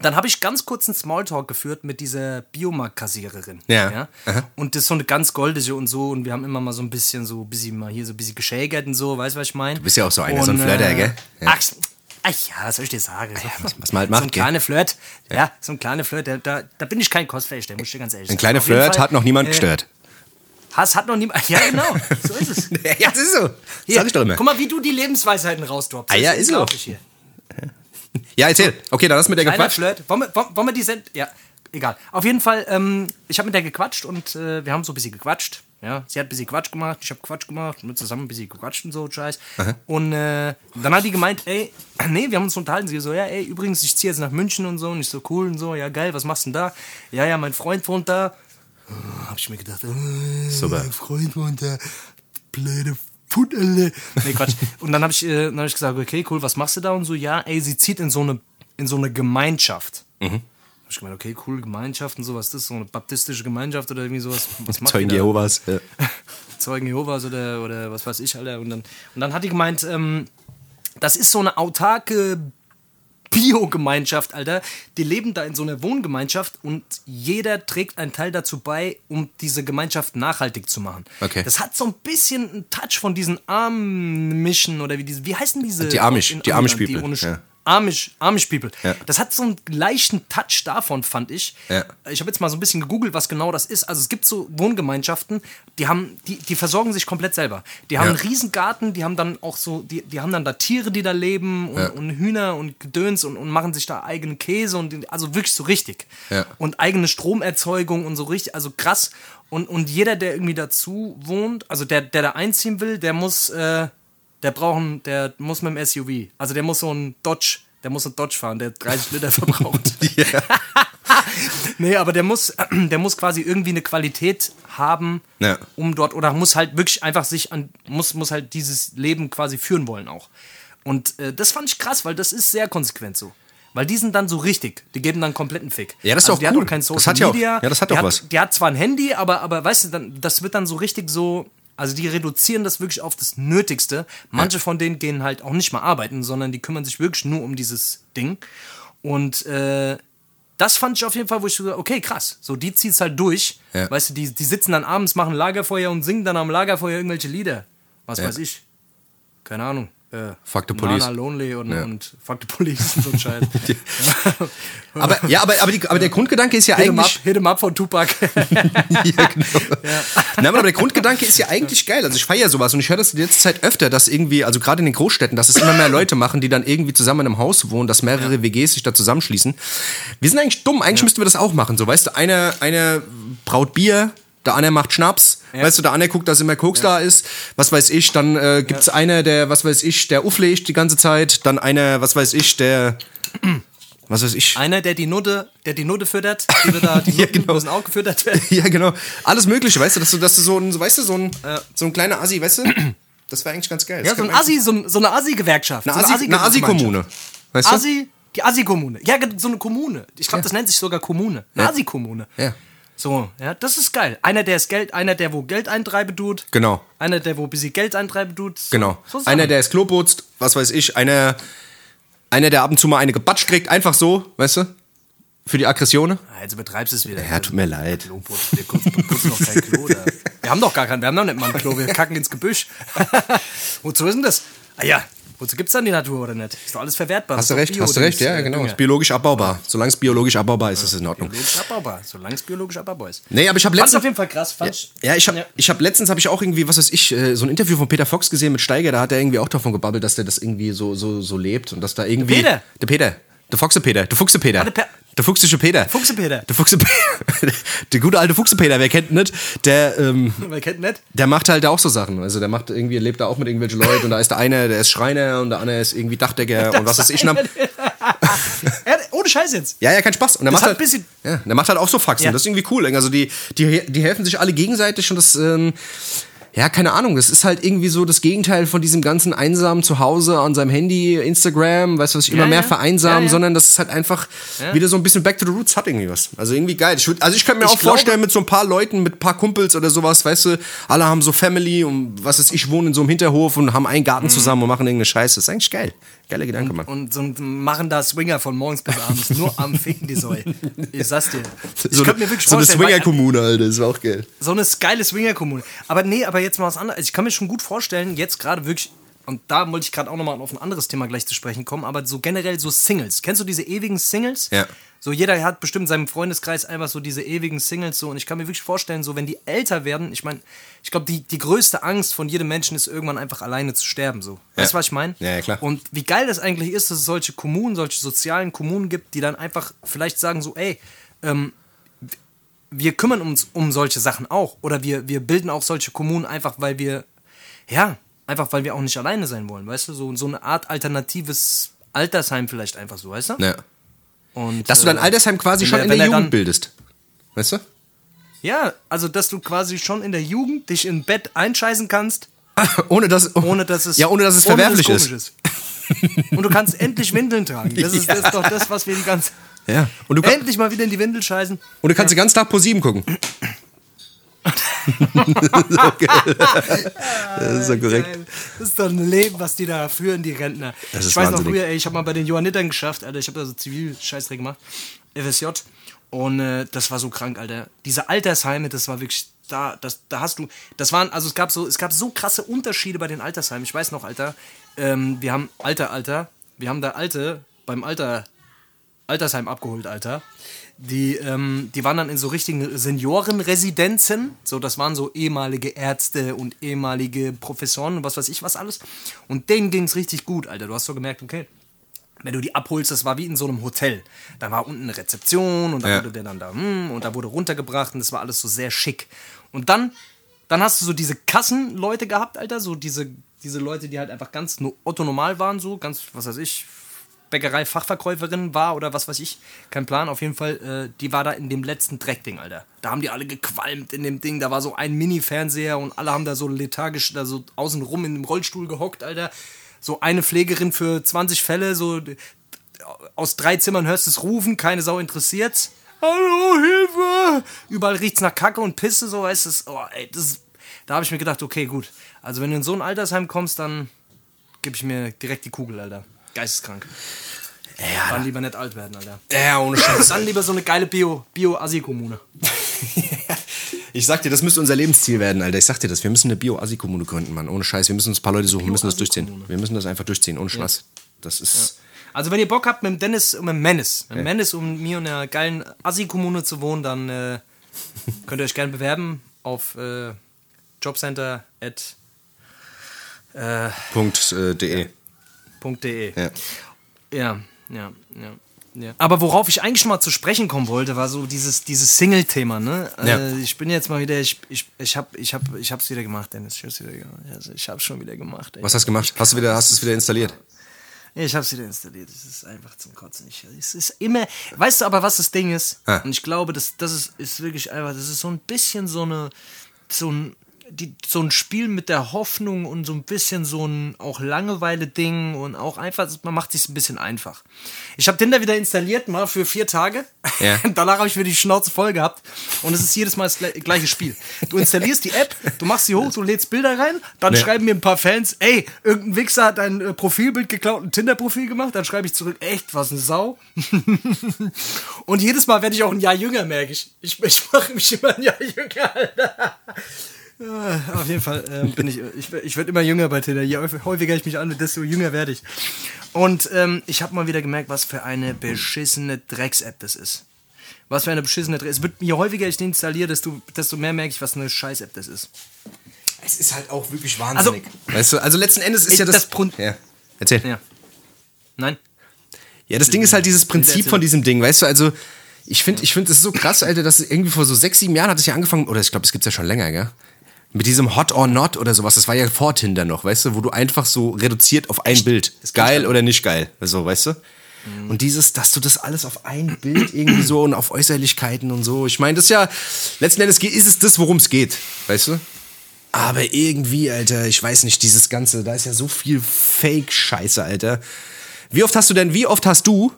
dann habe ich ganz kurz einen Smalltalk geführt mit dieser Biomarkt-Kassiererin. Ja. Aha. Und das ist so eine ganz goldige und so. Und wir haben immer mal so ein bisschen so, bisschen mal hier so ein bisschen geschägert und so, weißt du, was ich meine? Du bist ja auch so einer, so ein Flirter, gell? Ja. Ach, ach ja, was soll ich dir sagen? So, was, was man halt so ein macht, kleiner Flirt, ja. so ein kleiner Flirt, da, da, da bin ich kein Cosplay, der muss ich dir ganz ehrlich Ein sagen. kleiner Auf jeden Flirt Fall, hat noch niemand äh, gestört. Has hat noch niemand. Ja, genau, so ist es. Ja, das ist so. Hier, Sag ich doch immer. Guck mal, wie du die Lebensweisheiten rausdroppst. Ah, ja, ist so. Hier. Ja, erzähl. Okay, dann hast du mit der Kleiner gequatscht. Flirt. Wollen wir, wollen wir die Send... Ja, egal. Auf jeden Fall, ähm, ich habe mit der gequatscht und äh, wir haben so ein bisschen gequatscht. Ja, sie hat ein bisschen Quatsch gemacht, ich habe Quatsch gemacht, mit zusammen ein bisschen gequatscht und so, Scheiß. Und äh, dann hat die gemeint, ey, nee, wir haben uns unterhalten. Sie so, ja, ey, übrigens, ich ziehe jetzt nach München und so. Und ich so, cool und so, ja, geil, was machst du denn da? Ja, ja, mein Freund wohnt da. Hab ich mir gedacht, äh, Super. mein Freund wohnt da. Blöde Futterle. Nee, Quatsch. Und dann habe ich, äh, dann hab ich gesagt, okay, cool, was machst du da? Und so, ja, ey, sie zieht in so eine, in so eine Gemeinschaft. Mhm. Hab ich gemeint, okay, cool, Gemeinschaft und so, was ist das? So eine baptistische Gemeinschaft oder irgendwie sowas? Was macht Zeugen? Jehovas. Ja. Zeugen Jehovas oder, oder was weiß ich, Alter. Und dann, und dann hat die gemeint, ähm, das ist so eine autarke Bio-Gemeinschaft, Alter. Die leben da in so einer Wohngemeinschaft und jeder trägt einen Teil dazu bei, um diese Gemeinschaft nachhaltig zu machen. Okay. Das hat so ein bisschen einen Touch von diesen Amischen oder wie diese, wie heißen diese? Die Amish, die Amish People, ohne Sch- ja. Amish, Amish People. Ja. Das hat so einen leichten Touch davon, fand ich. Ja. Ich habe jetzt mal so ein bisschen gegoogelt, was genau das ist. Also es gibt so Wohngemeinschaften, die haben, die, die versorgen sich komplett selber. Die haben Ja. einen Riesengarten, die haben dann auch so, die, die haben dann da Tiere, die da leben und, und Hühner und Gedöns und, und machen sich da eigenen Käse und also wirklich so richtig. Und eigene Stromerzeugung und so richtig, also krass. Und, und jeder, der irgendwie dazu wohnt, also der, der da einziehen will, der muss, äh, der braucht, einen- der muss mit dem SUV. Also der muss so einen Dodge, der muss einen Dodge fahren, der 30 Liter verbraucht. nee, aber der muss, der muss quasi irgendwie eine Qualität haben, Ja. um dort, oder muss halt wirklich einfach sich an, muss, muss halt dieses Leben quasi führen wollen auch. Und äh, das fand ich krass, weil das ist sehr konsequent so. Weil die sind dann so richtig. Die geben dann kompletten Fick. Ja, das ist also auch die hat cool. auch kein Das Social hat ja auch- Media. ja, das hat die auch was. Die hat zwar ein Handy, aber, aber weißt du, dann, das wird dann so richtig so. Also die reduzieren das wirklich auf das Nötigste. Manche von denen gehen halt auch nicht mal arbeiten, sondern die kümmern sich wirklich nur um dieses Ding. Und äh, das fand ich auf jeden Fall, wo ich so, okay, krass. So, die zieht's halt durch. Ja. Weißt du, die, die sitzen dann abends, machen Lagerfeuer und singen dann am Lagerfeuer irgendwelche Lieder. Was Ja. weiß ich. Keine Ahnung. Äh, Fuck the Police. Nana Lonely und, Ja. und Fuck the Police und so ein Scheiß. Aber, ja, aber, aber, die, aber der Grundgedanke ist ja Hit 'em up, eigentlich. hit 'em up von Tupac. ja, genau. Nein, aber der Grundgedanke ist ja eigentlich geil. Also ich feiere sowas und ich höre das in letzter Zeit öfter, dass irgendwie, also gerade in den Großstädten, dass es immer mehr Leute machen, die dann irgendwie zusammen in einem Haus wohnen, dass mehrere WGs sich da zusammenschließen. Wir sind eigentlich dumm, eigentlich müssten wir das auch machen. So, weißt du, einer, einer braut Bier, der andere macht Schnaps, weißt du, der andere guckt, dass immer Koks da ist, was weiß ich, dann äh, gibt's einer, der, was weiß ich, der auflegt die ganze Zeit, dann einer, was weiß ich, der, was weiß ich, Einer, der die Nutte, der die Nutte füttert, die wird da, die Ja, genau. müssen auch gefüttert werden. Ja, genau. Alles Mögliche, weißt du, dass du, dass du so ein, weißt du, so ein, so ein kleiner Assi, weißt du? Das wäre eigentlich ganz geil. Ja, so ein Assi, so, so eine Assi-Gewerkschaft. Eine so Assi- eine Assi-Kommune. Weißt du? Assi, die Assi-Kommune. Ja, so eine Kommune. Ich glaube, das nennt sich sogar Kommune. Eine Ja. Assi-Kommune. Ja. So, ja, das ist geil. Einer, der ist Geld, einer, der wo Geld eintreiben tut. Genau. Einer, der wo ein bisschen Geld eintreiben tut. So, Genau. So einer, der das Klo putzt, was weiß ich, einer, einer, der ab und zu mal eine gebatscht kriegt, einfach so, weißt du? Für die Aggressionen. Ah, Jetzt übertreibst du es wieder. Ja, tut mir leid. Klo putzen. Wir putzen, noch kein Klo. Wir haben doch gar kein, wir haben noch nicht mal ein Klo. Wir kacken ins Gebüsch. Wozu ist denn das? Ah ja, wozu gibt's dann die Natur oder nicht? Ist doch alles verwertbar. Hast du recht, hast du recht, ja, genau. Dünger. Ist biologisch abbaubar. Solange es biologisch abbaubar ist, ist es in Ordnung. Biologisch abbaubar, solange es biologisch abbaubar ist. Nee, aber ich habe letztens. auf jeden Fall krass. Fand ich, Ja, ich habe ich hab letztens habe ich auch irgendwie, was weiß ich, äh, so ein Interview von Peter Fox gesehen mit Steiger, da hat er irgendwie auch davon gebabbelt, dass der das irgendwie so, so, so lebt und dass da irgendwie. Der Peter? Der Peter. Der Foxe Peter. Der Fuchse Peter. Ah, der der Fuchsische Peter. Fuchse Peter. Der Fuchse Peter. Der gute alte Fuchse Peter, wer kennt nicht? Der, ähm, Wer kennt nicht? der macht halt auch so Sachen. Also der macht irgendwie, lebt da auch mit irgendwelchen Leuten und da ist der eine, der ist Schreiner und der andere ist irgendwie Dachdecker und was weiß ich. Ja, ohne Scheiß jetzt. ja, ja, kein Spaß. Und der Das macht halt, ein bisschen- ja, der macht halt auch so Faxen. Ja. Das ist irgendwie cool. Also die, die, die helfen sich alle gegenseitig und das, ähm, ja, keine Ahnung, das ist halt irgendwie so das Gegenteil von diesem ganzen einsamen Zuhause an seinem Handy, Instagram, weißt du, was ich immer Ja, mehr ja. vereinsamen, Ja, sondern das ist halt einfach wieder so ein bisschen back to the roots hat irgendwie was. Also irgendwie geil. Ich würd, also ich könnte mir Ich auch glaube- vorstellen, mit so ein paar Leuten, mit ein paar Kumpels oder sowas, weißt du, alle haben so Family und was ist, ich wohne in so einem Hinterhof und haben einen Garten zusammen und machen irgendeine Scheiße. Das ist eigentlich geil. Geiler Gedanke, Mann. Mhm. Und so machen da Swinger von morgens bis abends. Nur am Ficken, die Säue. Ich sag's dir. Ich so könnte eine, mir wirklich so eine vorstellen, weil- Swinger-Kommune, Alter, das war auch geil. so eine geile Swingerkommune. Aber nee, aber jetzt mal was anderes. Also ich kann mir schon gut vorstellen, jetzt gerade wirklich, und da wollte ich gerade auch nochmal auf ein anderes Thema gleich zu sprechen kommen, aber so generell so Singles. Kennst du diese ewigen Singles? Ja. So jeder hat bestimmt in seinem Freundeskreis einfach so diese ewigen Singles so und ich kann mir wirklich vorstellen, so wenn die älter werden, ich meine, ich glaube, die, die größte Angst von jedem Menschen ist irgendwann einfach alleine zu sterben, so. Weißt du, Ja. was ich meine? Ja, ja, klar. Und wie geil das eigentlich ist, dass es solche Kommunen, solche sozialen Kommunen gibt, die dann einfach vielleicht sagen so, ey, ähm, wir kümmern uns um solche Sachen auch. Oder wir, wir bilden auch solche Kommunen einfach, weil wir, ja, einfach weil wir auch nicht alleine sein wollen, weißt du? So, so eine Art alternatives Altersheim vielleicht einfach so, weißt du? Ja. Und, Dass du dein äh, Altersheim quasi schon er- in der er Jugend dann- bildest. Weißt du? Ja, also dass du quasi schon in der Jugend dich im Bett einscheißen kannst, ohne dass, ohne dass es, ja, ohne dass es verwerflich dass es ist. ist. Und du kannst endlich Windeln tragen. Das ist, das ist doch das, was wir die ganze. Ja. Und du, Endlich mal wieder in die Windel scheißen. und du kannst den ganzen Tag pro 7 gucken. das ist so korrekt. Das ist doch ein Leben, was die da führen, die Rentner. Das ist ich weiß noch wahnsinnig. früher, ey, ich habe mal bei den Johannitern geschafft, Alter. Ich habe da so Zivil-Scheißdreck gemacht. FSJ. Und äh, das war so krank, Alter. Diese Altersheime, das war wirklich. Da, das, da hast du. Das waren, also es gab so, es gab so krasse Unterschiede bei den Altersheimen. Ich weiß noch, Alter. Ähm, wir haben Alter, Alter. Wir haben da Alte beim Alter Altersheim abgeholt, Alter. Die, ähm, die waren dann in so richtigen Seniorenresidenzen. So, das waren so ehemalige Ärzte und ehemalige Professoren und was weiß ich was alles. Und denen ging es richtig gut, Alter. Du hast so gemerkt, okay, wenn du die abholst, das war wie in so einem Hotel. Da war unten eine Rezeption und da Ja. wurde der dann da, hm, und da wurde runtergebracht und das war alles so sehr schick. Und dann, dann hast du so diese Kassenleute gehabt, Alter, so diese, diese Leute, die halt einfach ganz no Otto normal waren, so ganz, was weiß ich, Bäckerei-Fachverkäuferin war oder was weiß ich, kein Plan, auf jeden Fall, äh, die war da in dem letzten Dreckding, Alter. Da haben die alle gequalmt in dem Ding, da war so ein Mini-Fernseher und alle haben da so lethargisch da so außenrum in dem Rollstuhl gehockt, Alter. So eine Pflegerin für 20 Fälle, so aus drei Zimmern hörst du es rufen, keine Sau interessiert's. Hallo, Hilfe! Überall riecht's nach Kacke und Pisse, so weißt du. Oh, ey, das da habe ich mir gedacht, okay, gut. Also wenn du in so ein Altersheim kommst, dann gebe ich mir direkt die Kugel, Alter. Geisteskrank. Ja, Dann lieber nicht alt werden, Alter. ja, ohne Scheiß. Dann lieber so eine geile Bio- Bio-Assi-Kommune. Ich sag dir, das müsste unser Lebensziel werden, Alter. Ich sag dir das. Wir müssen eine Bio-Assi-Kommune gründen, Mann. Ohne Scheiß. Wir müssen uns ein paar Leute suchen. Wir müssen das durchziehen. Wir müssen das einfach durchziehen. Ohne Spaß. Das ist. Also wenn ihr Bock habt, mit dem Dennis und mit dem Menes, mit dem Menes um mir in einer geilen Assi-Kommune zu wohnen, dann äh, könnt ihr euch gerne bewerben auf äh, jobcenter at Punkt äh, de. .de. Ja. Ja, ja, ja. ja. Aber worauf ich eigentlich schon mal zu sprechen kommen wollte, war so dieses, dieses Single-Thema, ne? Ja. Äh, ich bin jetzt mal wieder, ich, ich, ich hab, ich hab, ich hab's wieder gemacht, Dennis. Ich hab's wieder gemacht. Also ich hab's schon wieder gemacht. Ey. Was hast du gemacht? Hast du wieder, hast du es wieder installiert? Ich hab's wieder installiert. Es ist einfach zum Kotzen. Ich, es ist immer. Weißt du aber, was das Ding ist? Ah. Und ich glaube, das, das ist, ist wirklich einfach. Das ist so ein bisschen so eine. So ein. Die, so ein Spiel mit der Hoffnung und so ein bisschen so ein auch Langeweile-Ding und auch einfach, man macht sich ein bisschen einfach. Ich habe Tinder wieder installiert, mal für vier Tage. Ja. Danach habe ich wieder die Schnauze voll gehabt. Und es ist jedes Mal das gle- gleiche Spiel. Du installierst die App, du machst sie hoch, du lädst Bilder rein, dann Ja. schreiben mir ein paar Fans, ey, irgendein Wichser hat dein äh, Profilbild geklaut, ein Tinder-Profil gemacht, dann schreibe ich zurück, echt, was eine Sau. Und jedes Mal werde ich auch ein Jahr jünger, merke ich. Ich, ich mache mich immer ein Jahr jünger, Alter. Ja, Auf jeden Fall äh, bin ich, ich, ich werde immer jünger bei Tinder. Je häufig- häufiger ich mich anmelde, desto jünger werde ich. Und ähm, ich habe mal wieder gemerkt, was für eine beschissene Drecks-App das ist. Was für eine beschissene Drecks. Es wird, je häufiger ich die installiere, desto, desto mehr merke ich, was eine Scheiß-App das ist. Es ist halt auch wirklich wahnsinnig. Also- weißt du, also letzten Endes ist Ich- ja das. das ja. Erzähl. Ja. Nein? Ja, das Ding ist halt dieses Prinzip von diesem Ding, weißt du, also ich finde, ich finde, es ist so krass, Alter, dass irgendwie vor so sechs, sieben Jahren hat es ja angefangen, oder ich glaube, es gibt's ja schon länger, gell? Mit diesem Hot or Not oder sowas, das war ja vor Tinder noch, weißt du, wo du einfach so reduziert auf ein Bild. Ist geil oder nicht geil, so, weißt du? Mhm. Und dieses, dass du das alles auf ein Bild irgendwie so und auf Äußerlichkeiten und so. Ich meine, das ist ja, letzten Endes ist es das, worum es geht, weißt du? Aber irgendwie, Alter, ich weiß nicht, dieses Ganze, da ist ja so viel Fake-Scheiße, Alter. Wie oft hast du denn, wie oft hast du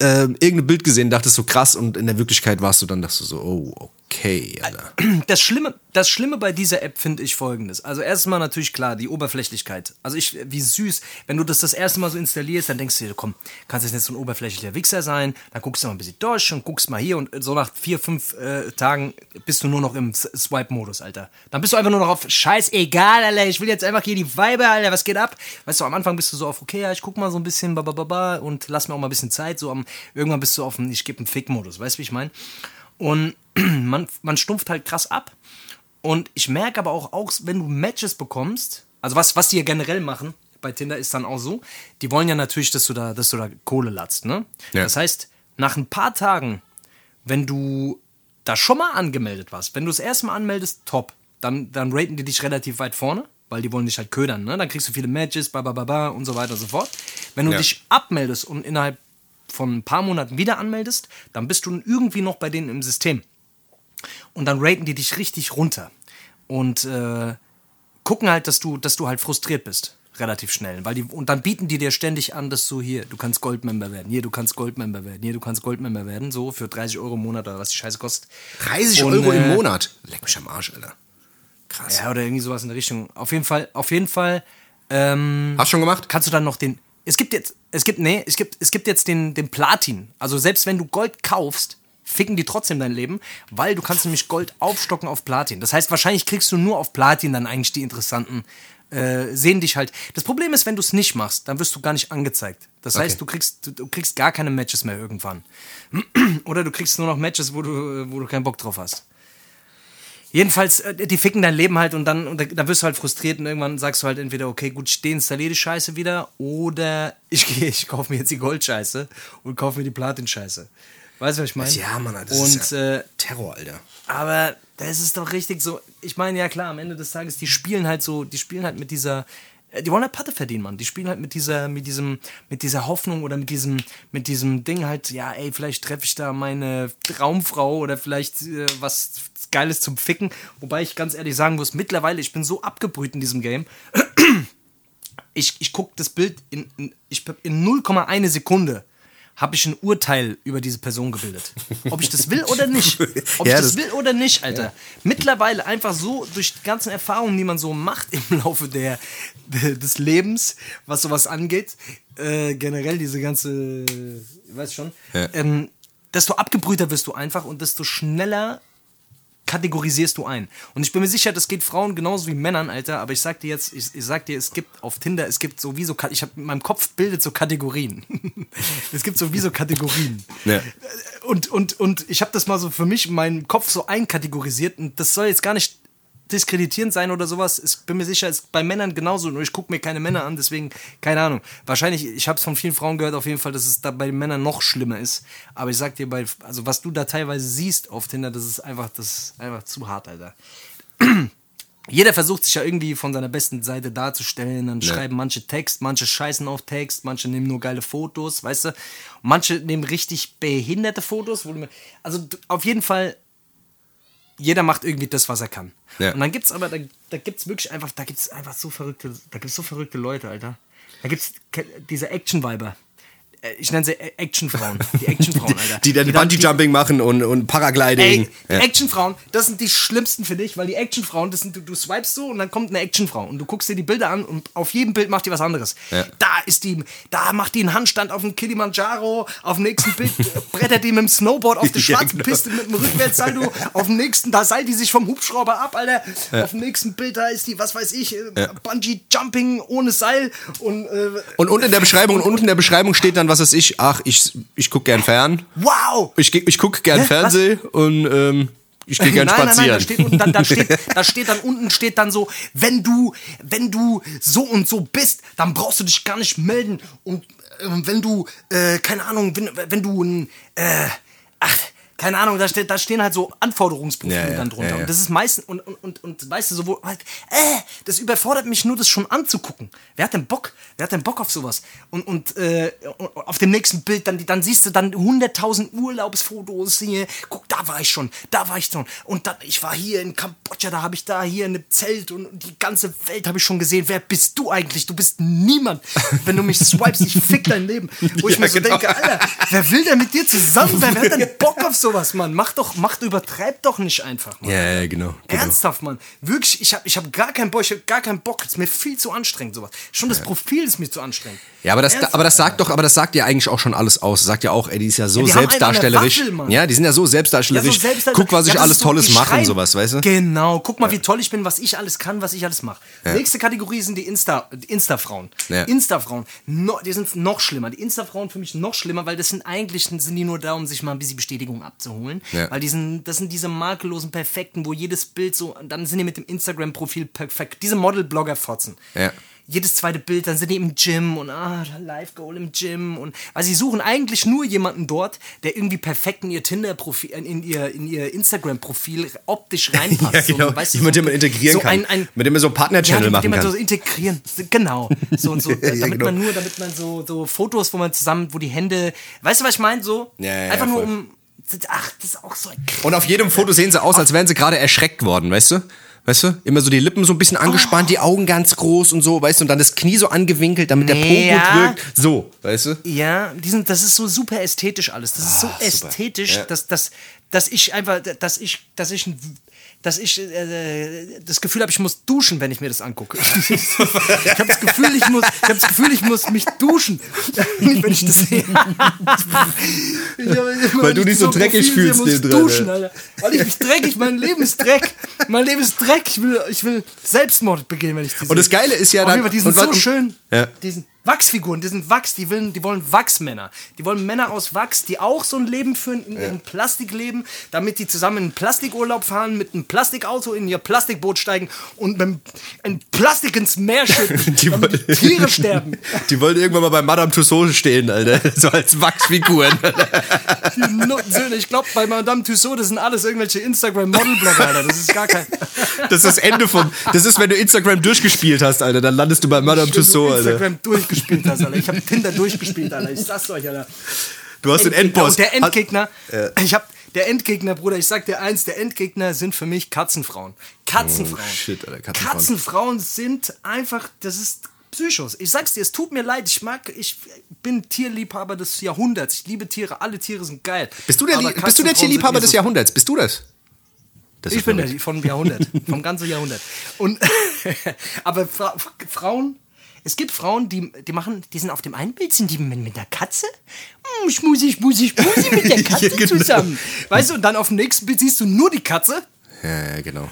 ähm, irgendein Bild gesehen, dachtest so krass und in der Wirklichkeit warst du dann, dachtest du so, oh, okay, Alter. Das Schlimme, das Schlimme bei dieser App finde ich folgendes. Also erstmal natürlich klar, die Oberflächlichkeit. Also ich, wie süß, wenn du das das erste Mal so installierst, dann denkst du dir, komm, kannst jetzt nicht so ein oberflächlicher Wichser sein, dann guckst du mal ein bisschen durch und guckst mal hier und so nach vier, fünf äh, Tagen bist du nur noch im Swipe-Modus, Alter. Dann bist du einfach nur noch auf scheißegal, Alter, ich will jetzt einfach hier die Weiber, Alter, was geht ab? Weißt du, am Anfang bist du so auf, okay, ja, ich guck mal so ein bisschen, ba, und lass mir auch mal ein bisschen Zeit, so am, irgendwann bist du auf dem, ich gebe einen Fick-Modus, weißt du, wie ich meine? Und man, man stumpft halt krass ab. Und ich merke aber auch, auch, wenn du Matches bekommst, also was, was die ja generell machen, bei Tinder ist dann auch so, die wollen ja natürlich, dass du da, dass du da Kohle latzt, ne? Ja. Das heißt, nach ein paar Tagen, wenn du da schon mal angemeldet warst, wenn du das erste Mal anmeldest, top, dann, dann raten die dich relativ weit vorne, weil die wollen dich halt ködern, ne? Dann kriegst du viele Matches, ba, ba, ba, ba und so weiter und so fort. Wenn du Ja. dich abmeldest und innerhalb von ein paar Monaten wieder anmeldest, dann bist du irgendwie noch bei denen im System. Und dann raten die dich richtig runter. Und äh, gucken halt, dass du, dass du halt frustriert bist. Relativ schnell. Weil die, und dann bieten die dir ständig an, dass du hier, du kannst Goldmember werden, hier, du kannst Goldmember werden, hier, du kannst Goldmember werden, so für 30 Euro im Monat oder was die Scheiße kostet. 30 Und, Euro im äh, Monat. Leck mich am Arsch, Alter. Krass. Ja, oder irgendwie sowas in der Richtung. Auf jeden Fall, auf jeden Fall, ähm, Hast schon gemacht? kannst du dann noch den. Es gibt jetzt, es gibt, nee, es gibt, es gibt jetzt den, den Platin. Also selbst wenn du Gold kaufst, ficken die trotzdem dein Leben, weil du kannst nämlich Gold aufstocken auf Platin. Das heißt, wahrscheinlich kriegst du nur auf Platin dann eigentlich die interessanten, äh, sehen dich halt. Das Problem ist, wenn du es nicht machst, dann wirst du gar nicht angezeigt. Das heißt, Okay. du kriegst, du, du kriegst gar keine Matches mehr irgendwann. Oder du kriegst nur noch Matches, wo du, wo du keinen Bock drauf hast. Jedenfalls, äh, die ficken dein Leben halt und dann, und dann wirst du halt frustriert und irgendwann sagst du halt entweder, okay, gut, ich deinstalliere die Scheiße wieder oder ich gehe, ich kaufe mir jetzt die Goldscheiße und kaufe mir die Platin-Scheiße. Weißt du, was ich meine? Ja, Mann, das und, ist ja äh, Terror, Alter. aber das ist doch richtig so. Ich meine, ja klar, am Ende des Tages, die spielen halt so, die spielen halt mit dieser, äh, die wollen halt Patte verdienen, Mann. Die spielen halt mit dieser, mit diesem, mit dieser Hoffnung oder mit diesem, mit diesem Ding halt, ja, ey, vielleicht treffe ich da meine Traumfrau oder vielleicht äh, was Geiles zum Ficken. Wobei ich ganz ehrlich sagen muss, mittlerweile, ich bin so abgebrüht in diesem Game. Ich, ich gucke das Bild in, in, ich, in 0,1 Sekunde habe ich ein Urteil über diese Person gebildet. Ob ich das will oder nicht. Ob Ja, ich das, das- will oder nicht, Alter. Mittlerweile einfach so durch die ganzen Erfahrungen, die man so macht im Laufe der des Lebens, was sowas angeht, äh, generell diese ganze, ich weiß schon, Ja. ähm, desto abgebrühter wirst du einfach und desto schneller kategorisierst du ein. Und ich bin mir sicher, das geht Frauen genauso wie Männern, Alter. Aber ich sag dir jetzt, ich, ich sag dir, es gibt auf Tinder, es gibt so wie so, Ka- ich habe in meinem Kopf bildet so Kategorien. es gibt so wie so Kategorien. Ja. Und, und, und ich habe das mal so für mich in meinem Kopf so einkategorisiert und das soll jetzt gar nicht diskreditierend sein oder sowas. Ich bin mir sicher, ist bei Männern genauso. Nur ich gucke mir keine Männer an, deswegen, keine Ahnung. Wahrscheinlich, ich habe es von vielen Frauen gehört, auf jeden Fall, dass es da bei Männern noch schlimmer ist. Aber ich sag dir, bei, also was du da teilweise siehst auf Tinder, das ist einfach, das ist einfach zu hart, Alter. Jeder versucht sich ja irgendwie von seiner besten Seite darzustellen. Dann schreiben manche Text, manche scheißen auf Text, manche nehmen nur geile Fotos, weißt du? Manche nehmen richtig behinderte Fotos. Wo du mir, also auf jeden Fall, jeder macht irgendwie das, was er kann. Ja. Und dann gibt's aber, da, da gibt's wirklich einfach, da gibt's einfach so verrückte, da gibt's so verrückte Leute, Alter. Da gibt's diese Action-Weiber. Äh, Ich nenne sie Actionfrauen. Die Actionfrauen, Alter. Die dann die Bungee-Jumping machen und, und Paragliding. Ey, die ja. Actionfrauen, das sind die schlimmsten für dich, weil die Actionfrauen, das sind, du, du swipest so und dann kommt eine Actionfrau und du guckst dir die Bilder an und auf jedem Bild macht die was anderes. Ja. Da ist die, da macht die einen Handstand auf dem Kilimanjaro, auf dem nächsten Bild brettert die mit dem Snowboard auf der Ja, schwarzen genau. Piste mit dem Rückwärtssaldo, auf dem nächsten, da seilt die sich vom Hubschrauber ab, Alter. Auf dem nächsten Bild, da ist die, was weiß ich, äh, Bungee-Jumping ohne Seil und äh, Und unten in der Beschreibung, und unten in der Beschreibung steht dann, was weiß ich, ach, ich, ich guck gern fern. wow! Ich, ich guck gern Hä? Fernsehen und ähm, ich gehe gern nein, spazieren. Nein, nein, da steht, unten, dann, da, steht, da steht dann unten steht dann so, wenn du, wenn du so und so bist, dann brauchst du dich gar nicht melden. Und ähm, wenn du, äh, keine Ahnung, wenn, wenn du ein, äh, ach, keine Ahnung, da, ste da stehen halt so Anforderungsprofile Ja, ja, dann drunter. ja. Und das ist meistens, und, und, und, und weißt du, so, wo, halt, äh, das überfordert mich nur, das schon anzugucken. Wer hat denn Bock? Wer hat denn Bock auf sowas? Und, und, äh, auf dem nächsten Bild, dann, dann siehst du dann 100.000 Urlaubsfotos hier. Guck, da war ich schon, da war ich schon. Und dann, ich war hier in Kambodscha, da habe ich da hier ein Zelt und die ganze Welt habe ich schon gesehen. Wer bist du eigentlich? Du bist niemand. Wenn du mich swipest, ich fick dein Leben. Wo ich mir so genau. denke, Alter, wer will denn mit dir zusammen? Wer, wer hat denn Bock auf sowas, Mann? Mach doch, mach, übertreib doch nicht einfach, Mann. Ja, ja, genau. genau. Ernsthaft, Mann. Wirklich, ich habe ich hab gar keinen Bock, ich hab gar keinen Bock. Es ist mir viel zu anstrengend, sowas. Schon das Profil ist mir zu anstrengend. Ja, aber das, Ernsthaft, aber das sagt doch, aber das sagt ja eigentlich auch schon alles aus. Das sagt ja auch, ey, die ist ja so Ja, selbstdarstellerisch. Waffel, ja, die sind ja so Ja, so selbstdarstellerisch. selbst- Guck, was ich Ja, das alles Tolles mache und sowas, weißt du? Genau, guck mal, wie toll ich bin, was ich alles kann, was ich alles mache. Nächste Kategorie sind die Insta, Insta-Frauen. Insta-Frauen, no, die sind noch schlimmer. Die Insta-Frauen für mich noch schlimmer, weil das sind eigentlich sind die nur da, um sich mal ein bisschen Bestätigung abzuholen. Weil die sind, das sind diese makellosen Perfekten, wo jedes Bild so, dann sind die mit dem Instagram-Profil perfekt. Diese Model-Blogger-Fotzen. Ja. Jedes zweite Bild, dann sind die im Gym und ah, Live Goal im Gym und also sie suchen eigentlich nur jemanden dort, der irgendwie perfekt in ihr Tinder Profil in ihr in ihr Instagram Profil optisch reinpasst. Ja, genau. so, weißt du, Jemand, so- den man integrieren so kann. Ein, ein, mit dem man so einen Partner-Channel ja, machen den man kann. so integrieren, genau, so und so, Ja, damit genau. man nur, damit man so so Fotos, wo man zusammen, wo die Hände, weißt du, was ich meine, so Ja, einfach nur voll. um, ach, das ist auch so ein Und auf jedem Foto sehen sie aus, als wären sie gerade erschreckt worden, weißt du? Weißt du? Immer so die Lippen so ein bisschen angespannt, die Augen ganz groß und so, weißt du? Und dann das Knie so angewinkelt, damit der Po Ja. gut wirkt. So, weißt du? Ja, die sind, das ist so super ästhetisch alles. Das ist so Ah, super. ästhetisch, Ja. dass, dass, dass ich einfach, dass ich, dass ich, dass ich äh, das Gefühl habe, ich muss duschen, wenn ich mir das angucke. ich habe das Gefühl, ich muss, ich habe das Gefühl, ich muss mich duschen, wenn ich das sehe. Weil du ich dich so ein dreckig Profil sehe, fühlst muss ich neben dran, duschen, Alter. Weil ich mich dreckig, mein Leben ist Dreck. Mein Leben ist Dreck. Ich will, ich will Selbstmord begehen, wenn ich sehe. Und das Geile ist ja dann- jeden Fall, die sind und so schön. Ja. Die sind Wachsfiguren, die sind Wachs, die, wollen, die wollen Wachsmänner. Die wollen Männer aus Wachs, die auch so ein Leben führen, in ihrem Plastikleben, damit die zusammen in einen Plastikurlaub fahren, mit einem Plastikauto in ihr Plastikboot steigen und mit einem- ein Plastik ins Meer schütten, Die damit wollen- Tiere sterben. Die wollten irgendwann mal bei Madame Tussauds stehen, Alter. So als Wachsfiguren. Die Nuttensöhne, ich glaube, bei Madame Tussauds, das sind alles irgendwelche Instagram-Model-Blogger, Alter. Das ist gar kein... Das ist das Ende vom. Das ist, wenn du Instagram durchgespielt hast, Alter. Dann landest du bei Madame Tussauds, Alter. Instagram durchgespielt hast, Alter. Ich habe Tinder durchgespielt, Alter. Ich sag's euch, Alter. Du hast den Endgegner. Endboss. Und der Endgegner, ich hab, der Endgegner, Bruder, ich sag dir eins, der Endgegner sind für mich Katzenfrauen. Katzenfrauen. Oh, shit, Alter, Katzenfrauen. Katzenfrauen sind einfach, das ist Psychos. Ich sag's dir, es tut mir leid, ich mag, ich bin Tierliebhaber des Jahrhunderts. Ich liebe Tiere, alle Tiere sind geil. Bist du der, Lie- bist du der Tierliebhaber des Jahrhunderts? Bist du das? das ich bin der vom Jahrhundert, vom ganzen Jahrhundert. Und aber Fra Frauen, es gibt Frauen, die, die machen, die sind auf dem einen Bild sind die mit, mit der Katze. Hm, ich muss ich mit der Katze Ja, genau. zusammen. Weißt du, und dann auf dem nächsten Bild siehst du nur die Katze. Ja, ja, genau.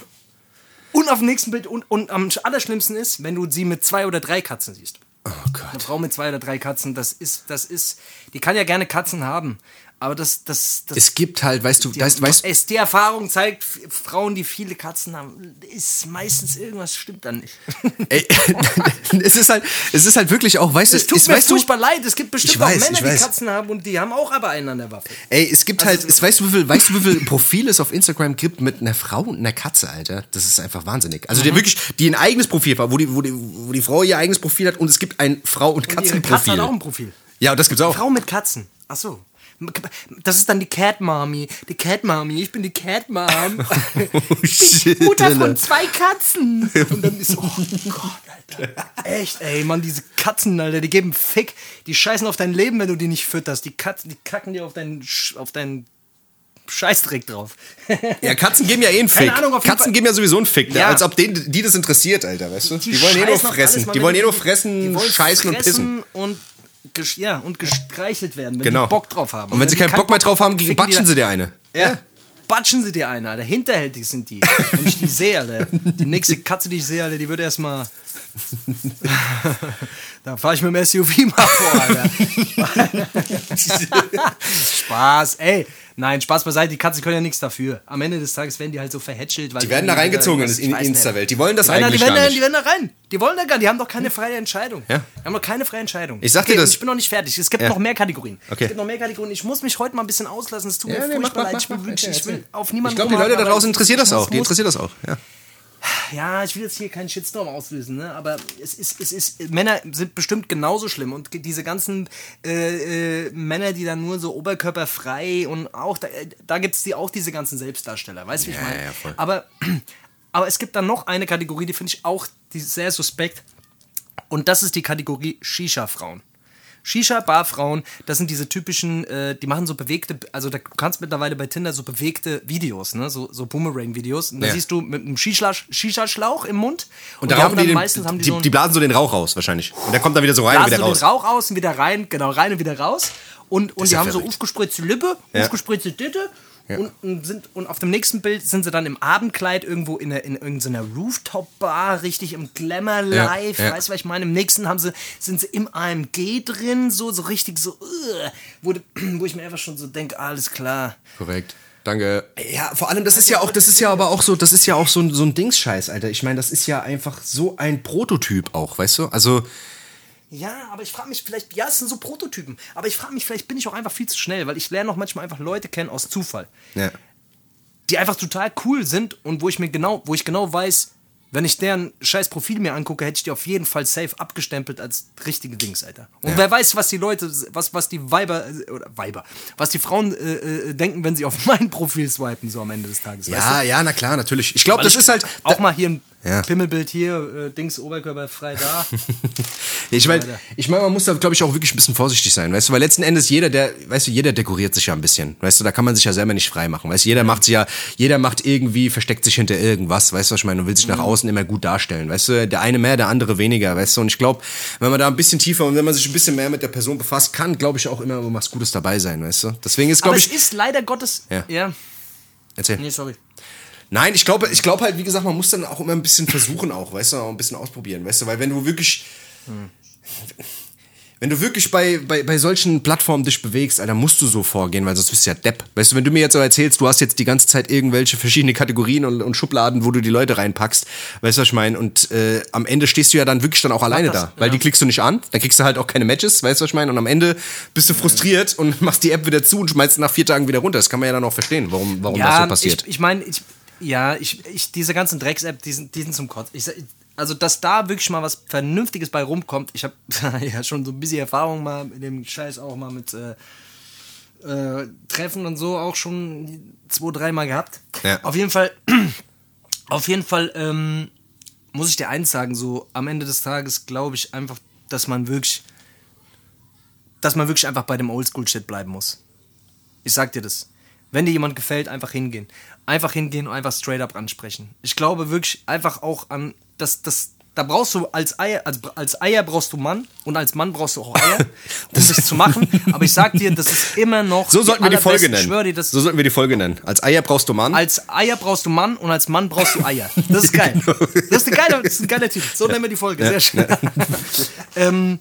Und auf dem nächsten Bild und, und am allerschlimmsten ist, wenn du sie mit zwei oder drei Katzen siehst. Oh Eine Gott. Frau mit zwei oder drei Katzen, das ist, das ist, die kann ja gerne Katzen haben, aber das, das, das Es gibt halt, weißt du, die, weißt, weißt, es, die Erfahrung zeigt, Frauen, die viele Katzen haben, ist meistens irgendwas stimmt dann nicht. ey, es ist halt, es ist halt wirklich auch, weißt du, Es tut es, mir weißt du, furchtbar leid. Es gibt bestimmt weiß, auch Männer, die. Katzen haben und die haben auch aber einen an der Waffe. Ey, es gibt Also halt, es, weißt du, wie viel, weißt du, wie viel Profil es auf Instagram gibt mit einer Frau und einer Katze, Alter? Das ist einfach wahnsinnig. Also, die Mhm. wirklich, die ein eigenes Profil hat, wo die, wo die, wo die Frau ihr eigenes Profil hat und es gibt ein Frau- und Und ihre Katze Katzenprofil. hat auch ein Profil. ja, und das gibt's auch. Frau mit Katzen. Ach so. Das ist dann die Cat Mommy. Die Cat Mommy. Ich bin die Cat Mom. Oh, shit, Mutter Alter. von zwei Katzen. Und dann ist so, oh Gott, Alter. Echt, ey, Mann, diese Katzen, Alter, die geben Fick. Die scheißen auf dein Leben, wenn du die nicht fütterst. Die Katzen, die kacken dir auf deinen, auf deinen Scheißdreck drauf. Ja, Katzen geben ja eh einen Fick. Ahnung, auf Katzen Fall- geben ja sowieso einen Fick. Ja. Als ob denen, die das interessiert, Alter, weißt du? Die, wollen eh nur alles, fressen. Die wollen eh nur die fressen, scheißen und pissen. Und ja, und gestreichelt werden, wenn Genau. die Bock drauf haben. Und wenn sie keinen Bock mehr drauf haben, batschen sie dir eine. Ja. Batschen sie dir eine, Alter. Hinterhältig sind die. Wenn ich die sehe, Alter. Die nächste Katze, die ich sehe, Alter, die würde erstmal. da fahre ich mit dem SUV mal vor, Alter. Spaß, ey. Nein, Spaß beiseite, die Katzen können ja nichts dafür. Am Ende des Tages werden die halt so verhätschelt. Weil Die werden da reingezogen in die Insta-Welt. Die wollen das da- eigentlich die, werden, gar da- nicht. die werden da rein. Die wollen da gar Die haben doch keine freie Entscheidung. Ja. Die haben doch keine freie Entscheidung. Ich sag dir Okay, das- Ich bin noch nicht fertig. Es gibt Ja. noch mehr Kategorien. Okay. Es gibt noch mehr Kategorien. Ich muss mich heute mal ein bisschen auslassen. Es tut Ja, mir nee, furchtbar mach, leid. Ich mach, will, mach. ich will auf niemanden Ich glaube, die Leute da draußen interessiert das ich auch. Die interessiert das auch. Ja. Ja, ich will jetzt hier keinen Shitstorm auslösen, ne? aber es ist, es ist, Männer sind bestimmt genauso schlimm und diese ganzen äh, äh, Männer, die dann nur so oberkörperfrei und auch, da, da gibt es die, auch diese ganzen Selbstdarsteller, weißt du, wie ich meine? ja, voll. aber, aber es gibt dann noch eine Kategorie, die finde ich auch die sehr suspekt und das ist die Kategorie Shisha-Frauen. Shisha-Bar-Frauen, das sind diese typischen, äh, die machen so bewegte, also da, du kannst mittlerweile bei Tinder so bewegte Videos, ne? so, so Boomerang-Videos. Und da Ja. siehst du mit einem Shisha- Shisha-Schlauch im Mund. Und, da die haben rauchen die, dann den, meistens haben die, die, so die blasen so den Rauch raus wahrscheinlich. Und der kommt dann wieder so rein und wieder blasen raus. den Rauch aus und wieder rein, genau, rein und wieder raus. Und, und die ja haben so verrückt. aufgespritzte Lippe, Ja. aufgespritzte Titte. Und, und, sind, und auf dem nächsten Bild sind sie dann im Abendkleid irgendwo in, der, in irgendeiner Rooftop-Bar, richtig im Glamour-Life. Ja, ja. Weißt du, was ich meine? Im nächsten haben sie, sind sie im AMG drin, so, so richtig so, uh, wo, wo ich mir einfach schon so denke, alles klar. Korrekt. Danke. Ja, vor allem, das ist ja auch, das ist ja aber auch so, das ist ja auch so ein, so ein Dingsscheiß, Alter. Ich meine, das ist ja einfach so ein Prototyp auch, weißt du? Also, Ja, aber ich frage mich vielleicht, ja, es sind so Prototypen, aber ich frage mich, vielleicht bin ich auch einfach viel zu schnell, weil ich lerne auch manchmal einfach Leute kennen aus Zufall. ja. die einfach total cool sind und wo ich mir genau, wo ich genau weiß, wenn ich deren scheiß Profil mir angucke, hätte ich die auf jeden Fall safe abgestempelt als richtige Dings, Alter. Und Ja. wer weiß, was die Leute, was, was die Weiber, äh, oder Weiber, was die Frauen äh, äh, denken, wenn sie auf mein Profil swipen, so am Ende des Tages. Ja, ja, na klar, natürlich. Ich glaube, das ist halt. Auch mal hier ein Ja. Pimmelbild hier, äh, Dings, Oberkörper frei da. Ich meine, ich mein, man muss da, glaube ich, auch wirklich ein bisschen vorsichtig sein, weißt du, weil letzten Endes jeder, der, weißt du, jeder dekoriert sich ja ein bisschen, weißt du, da kann man sich ja selber nicht frei machen, weißt du, jeder macht sich ja, jeder macht irgendwie, versteckt sich hinter irgendwas, weißt du, was ich meine, und will sich nach außen immer gut darstellen, weißt du, der eine mehr, der andere weniger, weißt du, und ich glaube, wenn man da ein bisschen tiefer und wenn man sich ein bisschen mehr mit der Person befasst, kann, glaube ich, auch immer was Gutes dabei sein, weißt du, deswegen ist, glaube es ich, ist leider Gottes. Ja. ja. erzähl. Nee, sorry. Nein, ich glaube, ich glaube halt, wie gesagt, man muss dann auch immer ein bisschen versuchen auch, weißt du, auch ein bisschen ausprobieren, weißt du, weil wenn du wirklich, wenn du wirklich bei, bei, bei solchen Plattformen dich bewegst, Alter, musst du so vorgehen, weil sonst bist du ja Depp. Weißt du, wenn du mir jetzt so erzählst, du hast jetzt die ganze Zeit irgendwelche verschiedene Kategorien und, und Schubladen, wo du die Leute reinpackst, weißt du, was ich meine? Und äh, am Ende stehst du ja dann wirklich dann auch alleine das, da, weil ja. die klickst du nicht an, dann kriegst du halt auch keine Matches, weißt du, was ich meine? Und am Ende bist du frustriert und machst die App wieder zu und schmeißt nach vier Tagen wieder runter. Das kann man ja dann auch verstehen, warum, warum das so passiert. Ich, ich meine, ich, ja, ich, ich, diese ganzen Drecks-App, die sind, die sind zum Kotz. Ich, also, dass da wirklich mal was Vernünftiges bei rumkommt. Ich habe ja schon so ein bisschen Erfahrung mal mit dem Scheiß auch mal mit äh, äh, Treffen und so auch schon zwei, dreimal gehabt. Ja. Auf jeden Fall, auf jeden Fall ähm, muss ich dir eins sagen, so am Ende des Tages glaube ich einfach, dass man wirklich, dass man wirklich einfach bei dem Oldschool-Shit bleiben muss. Ich sag dir das. Wenn dir jemand gefällt, einfach hingehen. Einfach hingehen und einfach straight up ansprechen. Ich glaube wirklich einfach auch an, dass das. Da brauchst du als Eier, als, als Eier brauchst du Mann und als Mann brauchst du auch Eier, um sich zu machen. Aber ich sag dir, das ist immer noch. So sollten wir die Folge nennen. Ich dir, das so sollten wir die Folge nennen. Als Eier brauchst du Mann. als Eier brauchst du Mann und als Mann brauchst du Eier. Das ist geil. Das ist, eine geile, das ist ein geiler Titel. So nennen wir die Folge. Sehr schön. ähm,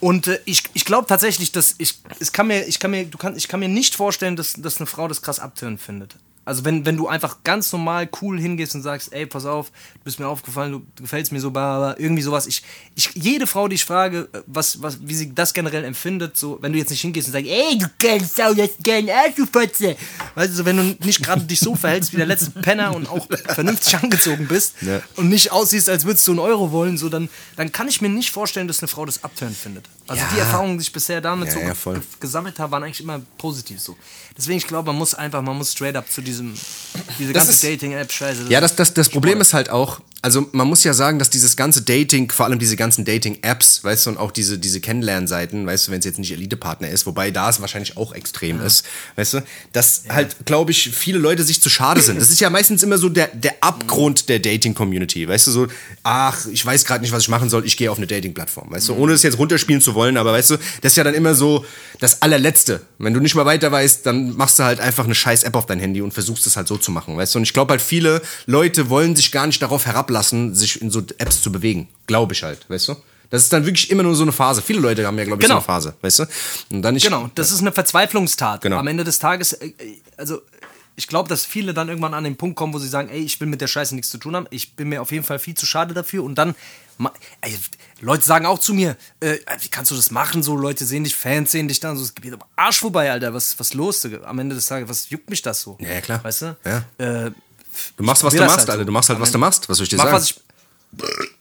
und äh, ich, ich glaube tatsächlich, dass ich, es kann mir, ich kann mir, du kann, ich kann mir nicht vorstellen, dass, dass eine Frau das krass abtönen findet. Also wenn, wenn du einfach ganz normal cool hingehst und sagst, ey, pass auf, du bist mir aufgefallen, du, gefällst mir so, bla, irgendwie sowas. Ich, ich, jede Frau, die ich frage, äh, was, was, wie sie das generell empfindet, so, wenn du jetzt nicht hingehst und sagst, ey, du kennst Sau, das gern Arsch, du Fotze. Weißt du, so, wenn du nicht gerade dich so verhältst wie der letzte Penner und auch vernünftig angezogen bist Ja. und nicht aussiehst, als würdest du einen Euro wollen, so, dann, dann kann ich mir nicht vorstellen, dass eine Frau das abtönen findet. Also Ja. die Erfahrungen, die ich bisher damit Ja, so ja, gesammelt habe, waren eigentlich immer positiv so. Deswegen, ich glaube, man muss einfach, man muss straight up zu diesem, diese Das ganze Dating-App-Scheiße. Ja, das, das, das Problem ist halt auch, also man muss ja sagen, dass dieses ganze Dating, vor allem diese ganzen Dating-Apps, weißt du, und auch diese, diese Kennenlernseiten, weißt du, wenn es jetzt nicht Elite-Partner ist, wobei da es wahrscheinlich auch extrem ist, weißt du, dass halt, glaube ich, viele Leute sich zu schade sind. Das ist ja meistens immer so der, der Abgrund der Dating-Community, weißt du, so, ach, ich weiß gerade nicht, was ich machen soll, ich gehe auf eine Dating-Plattform, weißt du, ohne das jetzt runterspielen zu wollen, aber weißt du, das ist ja dann immer so das allerletzte. Wenn du nicht mal weiter weißt, dann machst du halt einfach eine scheiß App auf dein Handy und versuchst es halt so zu machen, weißt du, und ich glaube halt, viele Leute wollen sich gar nicht darauf herablassen, sich in so Apps zu bewegen, glaube ich halt, weißt du. Das ist dann wirklich immer nur so eine Phase. Viele Leute haben ja, glaube ich, Genau. so eine Phase, weißt du? Und dann nicht, Genau, das ist eine Verzweiflungstat. Genau. Am Ende des Tages, äh, also ich glaube, dass viele dann irgendwann an den Punkt kommen, wo sie sagen, ey, ich will mit der Scheiße nichts zu tun haben. Ich bin mir auf jeden Fall viel zu schade dafür. Und dann, ey, Leute sagen auch zu mir, äh, wie kannst du das machen? So Leute sehen dich, Fans sehen dich dann, so es geht aber Arsch vorbei, Alter. Was was los? Am Ende des Tages, was juckt mich das so? Ja, ja, klar. Weißt du? Ja. Äh, Du machst, was du machst, halt Alter. Du machst halt, was du machst. Was soll ich dir mach, sagen? was ich.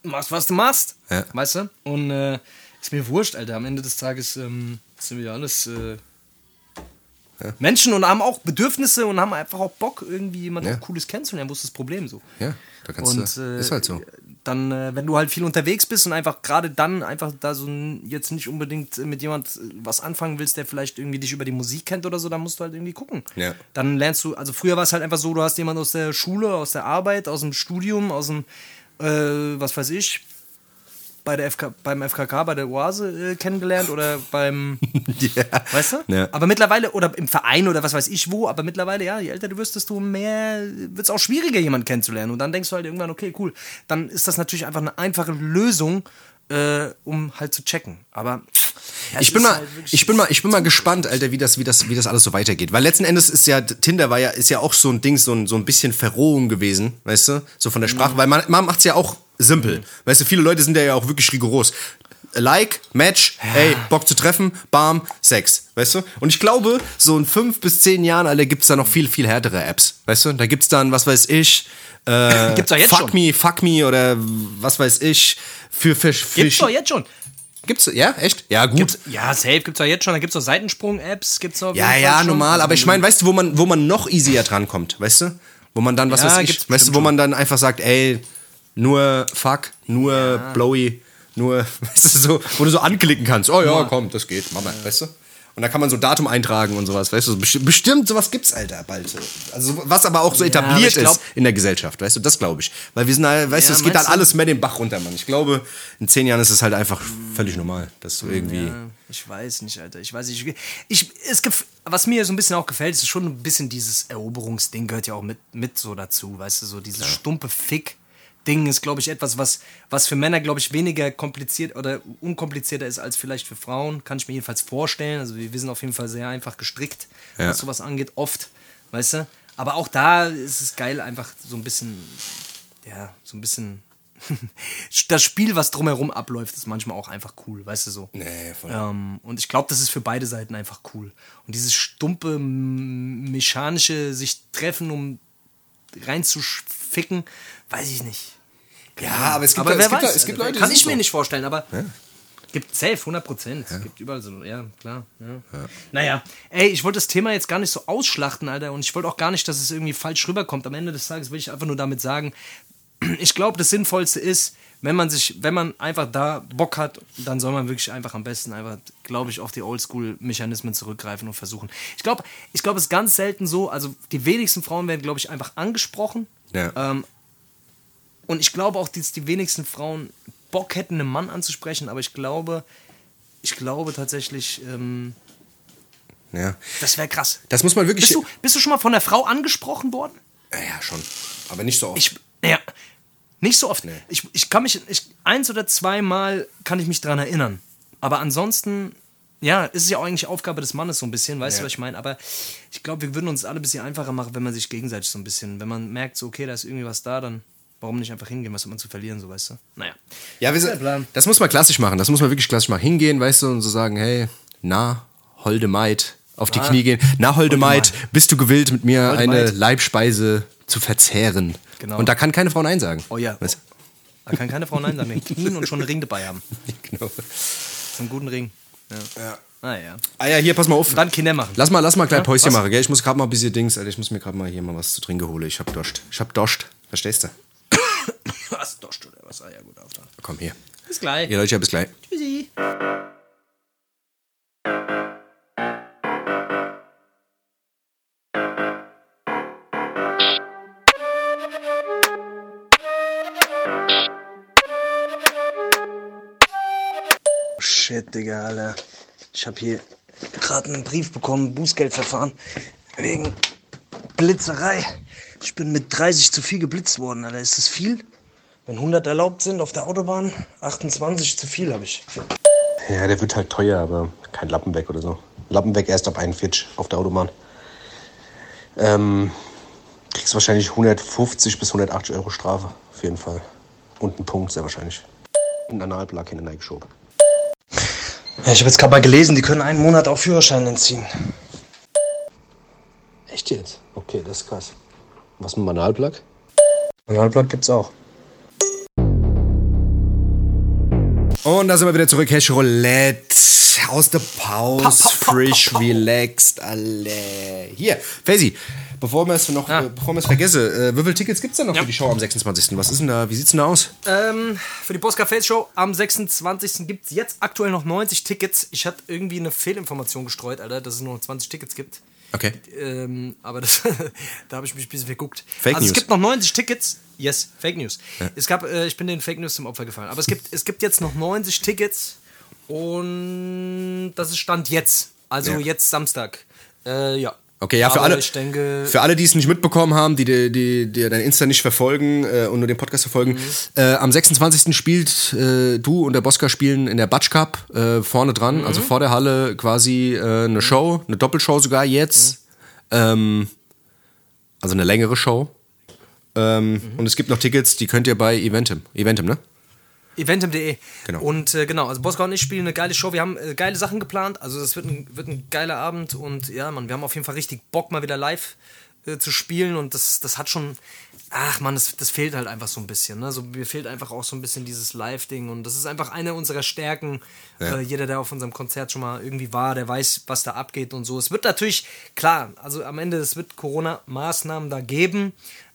Machst, was du machst. Ja. Weißt du? Und äh, ist mir wurscht, Alter. Am Ende des Tages ähm, sind wir alles äh, Menschen und haben auch Bedürfnisse und haben einfach auch Bock, irgendwie jemanden Ja. Cooles kennenzulernen. Wo ist das Problem so? ja, da kannst Und du. äh, ist halt so. dann, äh, wenn du halt viel unterwegs bist und einfach gerade dann einfach da so jetzt nicht unbedingt mit jemand äh, was anfangen willst, der vielleicht irgendwie dich über die Musik kennt oder so, dann musst du halt irgendwie gucken. Ja. Dann lernst du, also früher war es halt einfach so, du hast jemanden aus der Schule, aus der Arbeit, aus dem Studium, aus dem, äh, was weiß ich, bei der FK, beim FKK, bei der Oase äh, kennengelernt oder beim, ja. weißt du? Ja. Aber mittlerweile, oder im Verein oder was weiß ich wo, aber mittlerweile, ja, je älter du wirst, desto mehr wird es auch schwieriger, jemanden kennenzulernen. Und dann denkst du halt irgendwann, okay, cool, dann ist das natürlich einfach eine einfache Lösung, äh, um halt zu checken. Aber ja, Ich bin, mal, halt ich, bin mal, ich bin mal gespannt, Alter, wie das, wie, das, wie das alles so weitergeht. Weil letzten Endes ist ja, Tinder war ja, ist ja auch so ein Ding, so ein, so ein bisschen Verrohung gewesen, weißt du? So von der Sprache. Mhm. Weil man, man macht es ja auch simpel. Weißt du, viele Leute sind ja auch wirklich rigoros. Like, Match, ey, Bock zu treffen, bam, Sex, weißt du? Und ich glaube, so in fünf bis zehn Jahren, Alter, gibt's da noch viel, viel härtere Apps, weißt du? Da gibt's dann, was weiß ich, äh, Gibt's doch jetzt Fuck schon. Me, Fuck Me oder was weiß ich, für, für, für Gibt's doch jetzt schon. Gibt's, ja, echt? Ja, gut. Gibt's, ja, safe gibt's doch jetzt schon. Da gibt's doch Seitensprung-Apps, gibt's doch. Ja, ja, schon. normal. Aber ich Also, meine, weißt du, wo man, wo man noch easier drankommt, weißt du? Wo man dann, was Ja, weiß ich, weißt du, wo man dann einfach sagt, ey, nur Fuck, nur Blowy, nur, weißt du, so, wo du so anklicken kannst. Oh ja, komm, das geht, mach mal, weißt du? Und da kann man so Datum eintragen und sowas, weißt du? Besti- Bestimmt sowas gibt's, Alter, bald. Also, was aber auch so etabliert glaub- ist in der Gesellschaft, weißt du? Das glaube ich. Weil wir sind halt, weißt Ja, du, es geht du? alles mehr den Bach runter, Mann. Ich glaube, in zehn Jahren ist es halt einfach völlig normal, dass du irgendwie. Ja, ich weiß nicht, Alter. Ich weiß nicht. Ich, ich, es, was mir so ein bisschen auch gefällt, ist schon ein bisschen dieses Eroberungsding gehört ja auch mit, mit so dazu, weißt du, so dieses stumpe Fick-Ding ist, glaube ich, etwas, was, was für Männer, glaube ich, weniger kompliziert oder unkomplizierter ist als vielleicht für Frauen. Kann ich mir jedenfalls vorstellen. Also wir sind auf jeden Fall sehr einfach gestrickt, Ja. was sowas angeht, oft, weißt du. Aber auch da ist es geil, einfach so ein bisschen, ja, so ein bisschen. das Spiel, was drumherum abläuft, ist manchmal auch einfach cool, weißt du so. Nee, voll. Ähm, und ich glaube, das ist für beide Seiten einfach cool. Und dieses stumpe, mechanische sich treffen, um reinzuficken, weiß ich nicht. Ja, aber es gibt, aber es wer gibt, weiß, es gibt also, Leute, kann ich mir so. nicht vorstellen, aber gibt safe, 100 Prozent. Es gibt überall so, ja, klar. Ja. Naja, ey, ich wollte das Thema jetzt gar nicht so ausschlachten, Alter, und ich wollte auch gar nicht, dass es irgendwie falsch rüberkommt. Am Ende des Tages will ich einfach nur damit sagen, ich glaube, das Sinnvollste ist, wenn man sich, wenn man einfach da Bock hat, dann soll man wirklich einfach am besten einfach, glaube ich, auf die Oldschool-Mechanismen zurückgreifen und versuchen. Ich glaube, ich glaube, es ist ganz selten so, also die wenigsten Frauen werden, glaube ich, einfach angesprochen. Ja. Ähm, und ich glaube auch, dass die wenigsten Frauen Bock hätten, einen Mann anzusprechen, aber ich glaube, ich glaube tatsächlich, ähm, Ja. das wäre krass. Das muss man wirklich. Bist du, bist du schon mal von einer Frau angesprochen worden? ja, ja, schon. Aber nicht so oft. Ich, ja, nicht so oft. Ich, ich kann mich, ich, eins oder zweimal kann ich mich dran erinnern. Aber ansonsten, ja, ist es ja auch eigentlich Aufgabe des Mannes so ein bisschen, weißt Ja. du, was ich meine? Aber ich glaube, wir würden uns alle ein bisschen einfacher machen, wenn man sich gegenseitig so ein bisschen, wenn man merkt, so, okay, da ist irgendwie was da, dann warum nicht einfach hingehen, was hat man zu verlieren, so, weißt du? Naja. ja, wir sind, Plan. das muss man klassisch machen. Das muss man wirklich klassisch machen. Hingehen, weißt du, und so sagen, hey, na, holde Maid, auf die Knie gehen. Na, holde, Maid, bist du gewillt, mit mir Holde eine Maid. Leibspeise zu verzehren? Genau. Und da kann keine Frau Nein sagen. Oh ja. Weißt Da kann keine Frau Nein sagen, den Knien und schon einen Ring dabei haben. genau. So einen guten Ring. Ja. Ja. Ah ja. Ah ja, hier, pass mal auf. Dann Kinder machen. Lass mal, lass mal gleich Päuschen was? machen, gell? Ich muss gerade mal ein bisschen Dings, Alter. Ich muss mir gerade mal hier mal was zu trinken holen. Ich hab Dost. Ich hab Dost. Verstehst du? Was, Dost oder was? Ah ja, gut, auf dann. Komm hier. Bis gleich. Ihr Leute, bis gleich. Tschüssi. Shit, Digga, Alter. Ich hab hier gerade einen Brief bekommen, Bußgeldverfahren, wegen Blitzerei. Ich bin mit 30 zu viel geblitzt worden, Alter. Ist das viel? Wenn 100 erlaubt sind auf der Autobahn, 28 zu viel habe ich. Ja, der wird halt teuer, aber kein Lappen weg oder so. Lappen weg erst ab 41 auf der Autobahn. Ähm, kriegst wahrscheinlich 150 bis 180 Euro Strafe, auf jeden Fall. Und einen Punkt, sehr wahrscheinlich. Ein Analplug in den Nike Shop. Ja, ich habe jetzt gerade mal gelesen, die können einen Monat auch Führerschein entziehen. Echt jetzt? Okay, das ist krass. Was mit dem Analplug? Analplug gibt's auch. Und da sind wir wieder zurück. Hash Roulette. Aus der Pause. Frisch, relaxed, alle. Hier, Faisy, bevor wir es noch, Ja. äh, bevor wir es vergessen, äh, wie viele Tickets gibt's denn noch Ja. für die Show am 26.? Was ist denn da? Wie sieht's denn da aus? Ähm, für die Bosca Face Show am 26. gibt es jetzt aktuell noch 90 Tickets. Ich hatte irgendwie eine Fehlinformation gestreut, Alter, dass es nur noch 20 Tickets gibt. Okay. Ähm, aber das, da habe ich mich ein bisschen verguckt. Fake also News. es gibt noch 90 Tickets. Yes, Fake News. Es gab, äh, ich bin den Fake News zum Opfer gefallen. Aber es gibt, es gibt jetzt noch 90 Tickets und das ist Stand jetzt. Also Ja. jetzt Samstag. Äh, ja. Okay, ja, für Aber alle, Ich denke, für alle, die es nicht mitbekommen haben, die, die, die, die dein Insta nicht verfolgen äh, und nur den Podcast verfolgen, Mhm. äh, am 26. spielt äh, du und der Bosca spielen in der Batsch Cup äh, vorne dran, Mhm. also vor der Halle quasi äh, eine Show, eine Doppelshow sogar jetzt. Ähm, also eine längere Show. Ähm, Mhm. Und es gibt noch Tickets, die könnt ihr bei Eventim. Eventim, ne? Eventim.de. Genau. Und äh, genau, also Bosca und ich spielen eine geile Show. Wir haben äh, geile Sachen geplant. Also das wird ein, wird ein geiler Abend. Und ja, Mann, wir haben auf jeden Fall richtig Bock, mal wieder live äh, zu spielen. Und das, das hat schon. Ach man, das, das fehlt halt einfach so ein bisschen. Ne? So, mir fehlt einfach auch so ein bisschen dieses Live-Ding. Und das ist einfach eine unserer Stärken. Ja. Äh, jeder, der auf unserem Konzert schon mal irgendwie war, der weiß, was da abgeht und so. Es wird natürlich, klar, also am Ende, es wird Corona-Maßnahmen da geben.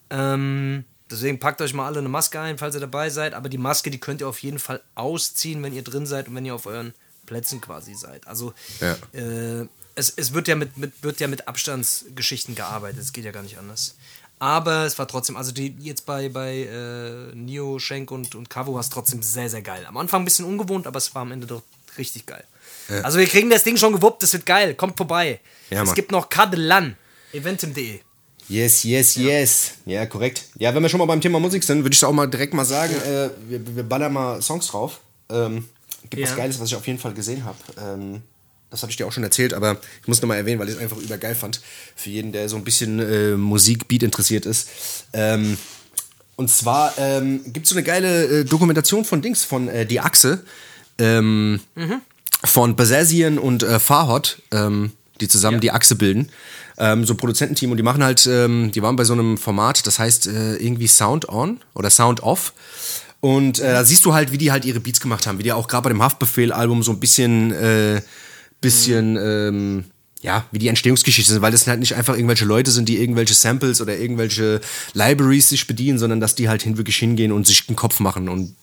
Ähm, deswegen packt euch mal alle eine Maske ein, falls ihr dabei seid. Aber die Maske, die könnt ihr auf jeden Fall ausziehen, wenn ihr drin seid und wenn ihr auf euren Plätzen quasi seid. Also Ja. äh, es, es wird ja mit, mit, wird ja mit Abstandsgeschichten gearbeitet. Es geht ja gar nicht anders. Aber es war trotzdem, also die jetzt bei, bei äh, Neo, Schenk und, und Cavo war es trotzdem sehr, sehr geil. Am Anfang ein bisschen ungewohnt, aber es war am Ende doch richtig geil. Also wir kriegen das Ding schon gewuppt, das wird geil. Kommt vorbei. Ja, es gibt noch Kadelan, eventim.de. Yes, yes, yes. Ja, korrekt. Ja, wenn wir schon mal beim Thema Musik sind, würde ich auch mal direkt mal sagen, äh, wir, wir ballern mal Songs drauf. Ähm, gibt Ja. was Geiles, was ich auf jeden Fall gesehen habe. Ähm, das habe ich dir auch schon erzählt, aber ich muss nochmal erwähnen, weil ich es einfach übergeil fand. Für jeden, der so ein bisschen äh, Musik, Beat interessiert ist. Ähm, und zwar ähm, gibt es so eine geile äh, Dokumentation von Dings, von äh, Die Achse. Ähm, von Basazian und äh, Farhot, ähm, die zusammen die Achse bilden. Ähm, so ein Produzententeam und die machen halt, ähm, die waren bei so einem Format, das heißt äh, irgendwie Sound On oder Sound Off. Und äh, da siehst du halt, wie die halt ihre Beats gemacht haben, wie die auch gerade bei dem Haftbefehl-Album so ein bisschen, äh, bisschen, ähm, ja, wie die Entstehungsgeschichte sind, weil das halt nicht einfach irgendwelche Leute sind, die irgendwelche Samples oder irgendwelche Libraries sich bedienen, sondern dass die halt hin wirklich hingehen und sich den Kopf machen und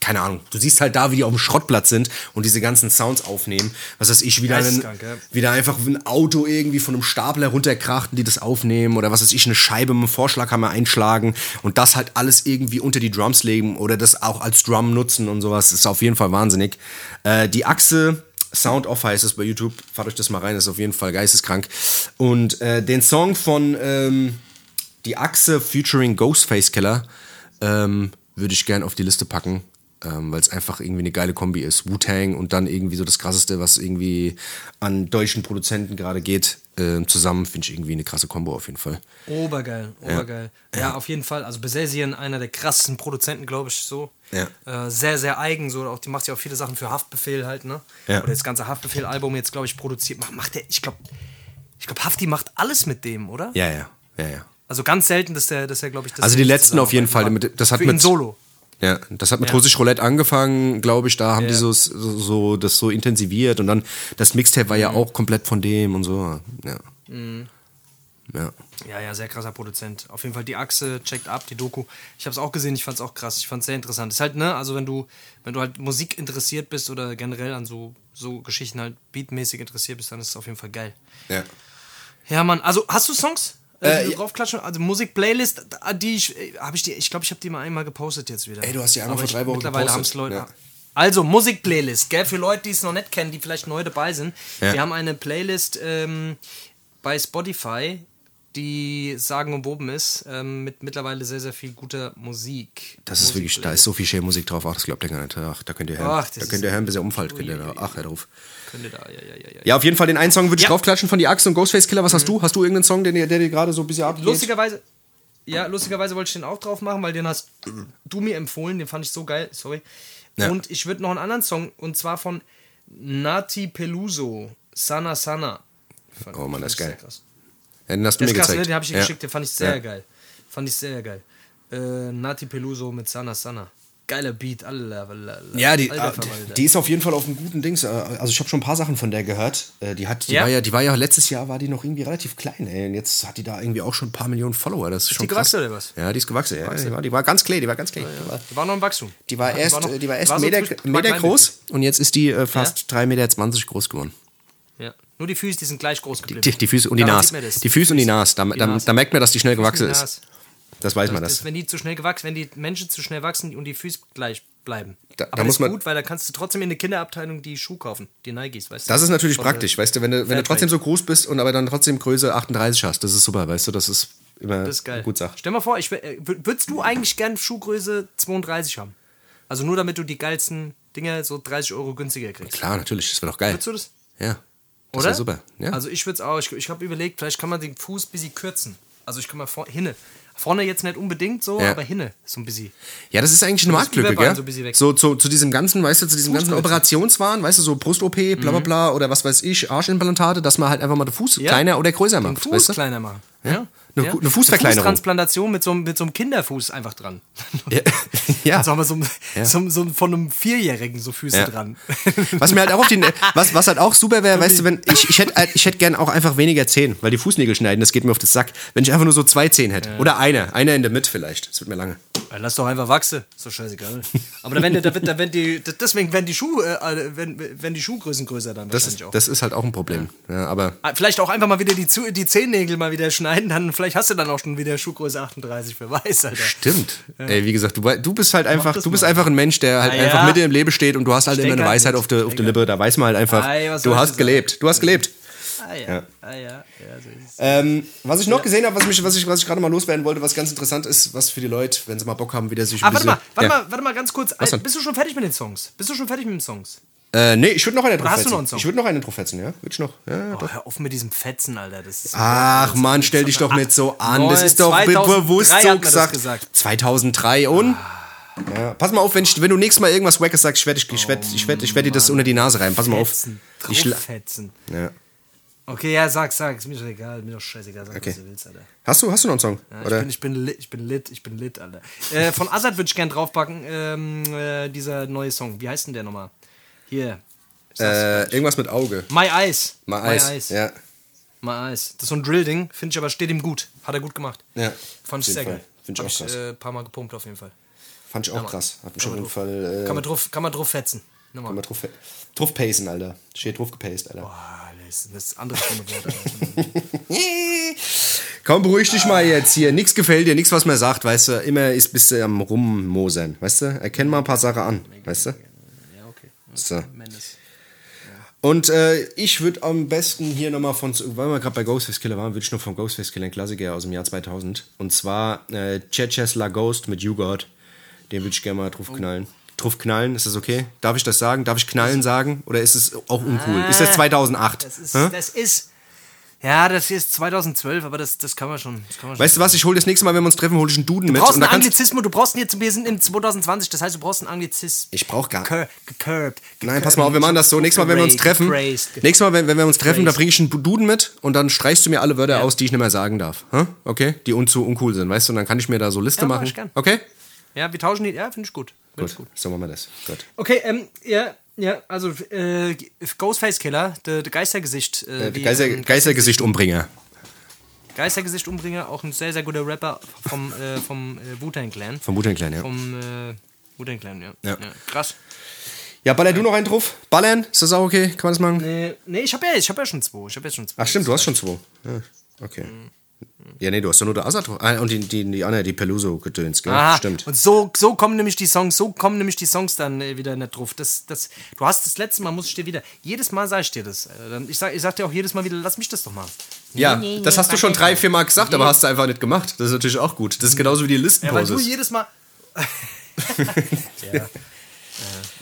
keine Ahnung. Du siehst halt da, wie die auf dem Schrottplatz sind und diese ganzen Sounds aufnehmen. Was weiß ich, wieder, ein, Geisteskrank, ja. wieder einfach ein Auto irgendwie von einem Stapler runterkracht und die das aufnehmen oder was weiß ich, eine Scheibe mit einem Vorschlaghammer einschlagen und das halt alles irgendwie unter die Drums legen oder das auch als Drum nutzen und sowas. Das ist auf jeden Fall wahnsinnig. Äh, die Achse Sound Off heißt es bei YouTube. Fahrt euch das mal rein, das ist auf jeden Fall geisteskrank. Und äh, den Song von ähm, Die Achse featuring Ghostface Killer ähm, würde ich gern auf die Liste packen, ähm, weil es einfach irgendwie eine geile Kombi ist. Wu-Tang und dann irgendwie so das krasseste, was irgendwie an deutschen Produzenten gerade geht, ähm, zusammen finde ich irgendwie eine krasse Kombo auf jeden Fall. Obergeil, obergeil. Ja, auf jeden Fall. Also Besesien, einer der krassesten Produzenten, glaube ich, so. Ja. Äh, sehr, sehr eigen, so. Auch die macht ja auch viele Sachen für Haftbefehl halt, ne? Ja. Oder das ganze Haftbefehl-Album jetzt, glaube ich, produziert. Macht, macht der, ich glaube, ich glaube, Hafti macht alles mit dem, oder? Ja, ja, ja, ja. Also ganz selten, dass der, dass er, glaube ich, das Also die letzten auf jeden Fall. Mit, das hat Für mit Solo. Ja, das hat mit Ja. Russisch Roulette angefangen, glaube ich. Da haben Ja. die so, so, das so intensiviert und dann das Mixtape war ja Mhm. auch komplett von dem und so. Ja. Ja. Ja, ja, sehr krasser Produzent. Auf jeden Fall die Achse, checkt ab, die Doku. Ich habe es auch gesehen, ich fand es auch krass, ich fand es sehr interessant. Ist halt, ne, also wenn du, wenn du halt Musik interessiert bist oder generell an so, so Geschichten halt beatmäßig interessiert bist, dann ist es auf jeden Fall geil. ja. Ja, Mann, also hast du Songs? Äh, Äh, draufklatschen? Also Musik-Playlist, die ich, habe ich die, ich glaube, ich habe die mal einmal gepostet jetzt wieder. Ey, du hast die einmal vor drei Wochen Mittlerweile haben es gepostet, Leute. ja. Also, Musik-Playlist, gell, für Leute, die es noch nicht kennen, die vielleicht neu dabei sind. Ja. Wir haben eine Playlist ähm, bei Spotify, die sagen umwoben ist, ähm, mit mittlerweile sehr, sehr viel guter Musik. Das ist wirklich, da ist so viel schöne Musik drauf. Ach, das glaubt ihr gar nicht. Ach, da könnt ihr hören. Ach, da könnt ihr hören, bis ihr umfällt. Könnt ihr da. Ach, hör drauf. Könnte da, ja, ja, ja, ja. Ja, auf jeden Fall den einen Song würde ich Ja. draufklatschen von die Axt und Ghostface Killer. Was hast du? Hast du irgendeinen Song, der, dir- der dir gerade so ein bisschen abgeht? Lustigerweise, ja, lustigerweise wollte ich den auch drauf machen, weil den hast du mir empfohlen, den fand ich so geil, sorry. Ja. Und ich würde noch einen anderen Song, und zwar von Nati Peluso, Sana Sana. Fand- Oh Mann, das ist geil. krass. Ja, den hast du mir ist krass, ne? Den habe ich dir Ja. geschickt, den fand ich sehr Ja. geil. Fand ich sehr geil. Äh, Nati Peluso mit Sana Sana. Geiler Beat, alle. Ja, die, Alter äh, Verwalter. die ist auf jeden Fall auf einem guten Dings. äh, Also ich habe schon ein paar Sachen von der gehört. Äh, Die hat, die Ja? war ja, die war ja letztes Jahr war die noch irgendwie relativ klein. Ey. Und jetzt hat die da irgendwie auch schon ein paar Millionen Follower. Das ist, schon die gewachsen krass. oder was? Ja, die ist gewachsen. Ja, die, war, die war ganz klein. Die war ganz klein. Die war, Die war noch im Wachstum. die war erst, noch- die war erst war so Meter, Meter groß und jetzt ist die äh, fast 3,20 Meter groß geworden. Ja. Nur die Füße, die sind gleich groß geblieben. Die, die Füße und die Nase. das. Die Füße und die Nase. Da, da, da merkt man, dass die schnell gewachsen Die ist. Das weiß man. Das, Das. wenn die zu schnell gewachsen, wenn die Menschen zu schnell wachsen und die Füße gleich bleiben. Da- da Aber muss das man- ist gut, weil da kannst du trotzdem in der Kinderabteilung die Schuhe kaufen, die Nikes, weißt du? Das ist natürlich Von praktisch, weißt du, wenn du, wenn du trotzdem so groß bist und aber dann trotzdem Größe 38 hast, das ist super, weißt du, das ist immer Das ist geil. gut Sache. Stell mal vor, ich, äh, wür- würdest du eigentlich gern Schuhgröße 32 haben? Also nur damit du die geilsten Dinger so 30 Euro günstiger kriegst. Klar, natürlich, das wäre doch geil. Würdest du das? Ja. Das Oder? wär super. Ja. Also ich würde es auch. Ich, ich habe überlegt, vielleicht kann man den Fuß ein bisschen kürzen. Also ich kann mal vor, hinne. Vorne jetzt nicht unbedingt so, Ja. aber hinne so ein bisschen. ja, das ist eigentlich eine das Marktlücke, gell? so. So zu, zu diesem ganzen, weißt du, zu diesem ganzen. Operationswahn, weißt du, so Brust-OP, bla bla bla oder was weiß ich, Arschimplantate, dass man halt einfach mal den Fuß Ja. kleiner oder größer Den macht, Fuß weißt du? kleiner machen. Ja. Eine Fu- eine Fußverkleinerung. Fußtransplantation mit so, einem- mit so einem Kinderfuß einfach dran. Ja. ja. Also haben wir so, ein- so, so von einem Vierjährigen so Füße Ja. dran. Was mir halt auch auf die, was, was halt auch super wäre, weißt du, wenn ich, ich hätte ich hätte gern auch einfach weniger Zehen, weil die Fußnägel schneiden, das geht mir auf den Sack. Wenn ich einfach nur so zwei Zehen hätte. Oder eine, einer in der Mitte vielleicht. Das wird mir lange. Ja, Lass doch einfach wachsen. Ist doch scheißegal. Aber da wenn, da, wird- da, wenn die, deswegen werden die Schuhe, äh, wenn, wenn die Schuhgrößen größer dann Das ist, auch. das ist halt auch ein Problem. Ja, aber Ah, Vielleicht auch einfach mal wieder die, die Zehennägel mal wieder schneiden, dann vielleicht hast du dann auch schon wieder Schuhgröße 38, wer weiß, Alter. Stimmt. Ey, wie gesagt, du, du bist halt einfach, du bist mal. einfach ein Mensch, der halt Ah, ja. einfach mitten im Leben steht und du hast halt immer Steck eine Weisheit auf der auf der Lippe. Da weiß man halt einfach, Ei, du hast ich gelebt. Du hast gelebt. Ah ja, Ja. ah ja, ja, so. Ähm, was ich noch gesehen habe, was, mich, was ich, was ich gerade mal loswerden wollte, was ganz interessant ist, was für die Leute, wenn sie mal Bock haben, wieder sich Ah, ein warte bisschen... mal, warte mal, warte mal ganz kurz. Bist du schon fertig mit den Songs? Bist du schon fertig mit den Songs? Äh, nee, ich würde noch einen hast du draufsetzen. noch einen Song? Ich würde noch einen draufsetzen, ja? Würde ich noch. Ja, Oh, hör auf mit diesem Fetzen, Alter. Ach man, stell dich doch nicht so an. Das ist doch 2003 bewusst so gesagt. gesagt. 2003 und? Ja, pass mal auf, wenn, ich, wenn du nächstes Mal irgendwas Wackes sagst, ich werde ich werd, ich werd, ich werd dir das unter die Nase rein. Pass mal auf. Fetzen. Ich Fetzen. ja. Okay, ja, sag, sag. Ist mir doch egal. Mir doch scheißegal. Sag, Okay. was du willst, Alter. Hast du, hast du noch einen Song? Ja, ich, bin, ich, bin lit, ich bin lit, ich bin lit, Alter. Äh, von Azad würde ich gern draufpacken, ähm, äh, dieser neue Song. Wie heißt denn der nochmal? Hier. äh, irgendwas mit Auge. My Eyes. Mal Eis. Ja. My Eyes. Das ist so ein Drill-Ding, finde ich aber steht ihm gut. Hat er gut gemacht. Ja, Fand ich sehr geil. Find ich auch krass. Äh, paar Mal gepumpt auf jeden Fall. Fand ich auch Mann. krass. Hat mich Kann auf man jeden drauf- Fall. Äh, Kann man drauf, kann man drauf fetzen. Nochmal. man drauf, drauf pacen, Alter. Steht drauf gepaced, Alter. Boah, das, ist andere. Alter. Komm, beruhig dich mal jetzt hier. Nix gefällt dir, nix, was man sagt, weißt du. Immer ist, bist du am Rummosern, weißt du. Erkenn mal ein paar Sachen an, weißt du. ja, okay. So. Und äh, ich würde am besten hier nochmal von, weil wir gerade bei Ghostface Killer waren, würde ich noch von Ghostface Killer einen Klassiker aus dem Jahr 2000. Und zwar äh, Cheches La Ghost mit You God. Den würde ich gerne mal drauf knallen. Drauf knallen, ist das okay? Darf ich das sagen? Darf ich knallen sagen? Oder ist es auch uncool? ist das 2008? Das ist, Hä? das ist, ja, das ist 2012, aber das, das kann man schon. Kann man Weißt du was? Ich hole das nächste Mal, wenn wir uns treffen, hole ich einen Duden mit. Du brauchst einen Anglizismus, du brauchst jetzt, wir sind in 2020, das heißt, du brauchst einen Anglizismus. ich brauche gar Cur- Gecurbed. Nein, pass mal auf, wir machen das so. Nächstes Mal, wenn wir uns treffen, nächstes Mal, wenn, wenn wir uns treffen, da bringe ich einen Duden mit und dann streichst du mir alle Wörter Ja. aus, die ich nicht mehr sagen darf. Hä? Okay? Die un zu uncool sind, weißt du? Und dann kann ich mir da so Liste Ja, mach machen. ich gern. Okay? Ja, wir tauschen die. Ja, finde ich gut. Ich Gut, so machen wir das. Gut. Okay, ähm, ja, ja, also äh, Ghostface Killer, der de Geistergesicht. Äh, Äh, wie, Geister, ähm, Geistergesicht Umbringer. Geistergesicht Umbringer, auch ein sehr, sehr guter Rapper vom, äh, vom äh, Wu-Tang Clan. Vom Wu-Tang Clan, ja. Vom äh, Wu-Tang Clan, ja. Ja. Krass. Ja, baller du noch einen drauf? Ballern? Ist das auch okay? Kann man das machen? Äh, nee, ich habe ja, ich hab ja schon zwei. Ich habe ja schon zwei. Ach stimmt, du hast schon zwei. Ja, okay. Ja, nee, du hast doch nur der Assad drauf. Ah, und die, die, die Anna, die Peluso-Gedöns, gell? Aha, Stimmt. Und so, so kommen nämlich die Songs, so kommen nämlich die Songs dann äh, wieder nicht drauf. Das, das, du hast das letzte Mal, muss ich dir wieder, jedes Mal sag ich dir das. Äh, Ich sag, ich sag dir auch jedes Mal wieder, lass mich das doch mal. Ja, Nee, nee, das nee, hast du schon drei, vier Mal gesagt, aber hast du einfach nicht gemacht. Das ist natürlich auch gut. Das ist genauso wie die Ja, weil du jedes Mal. ja.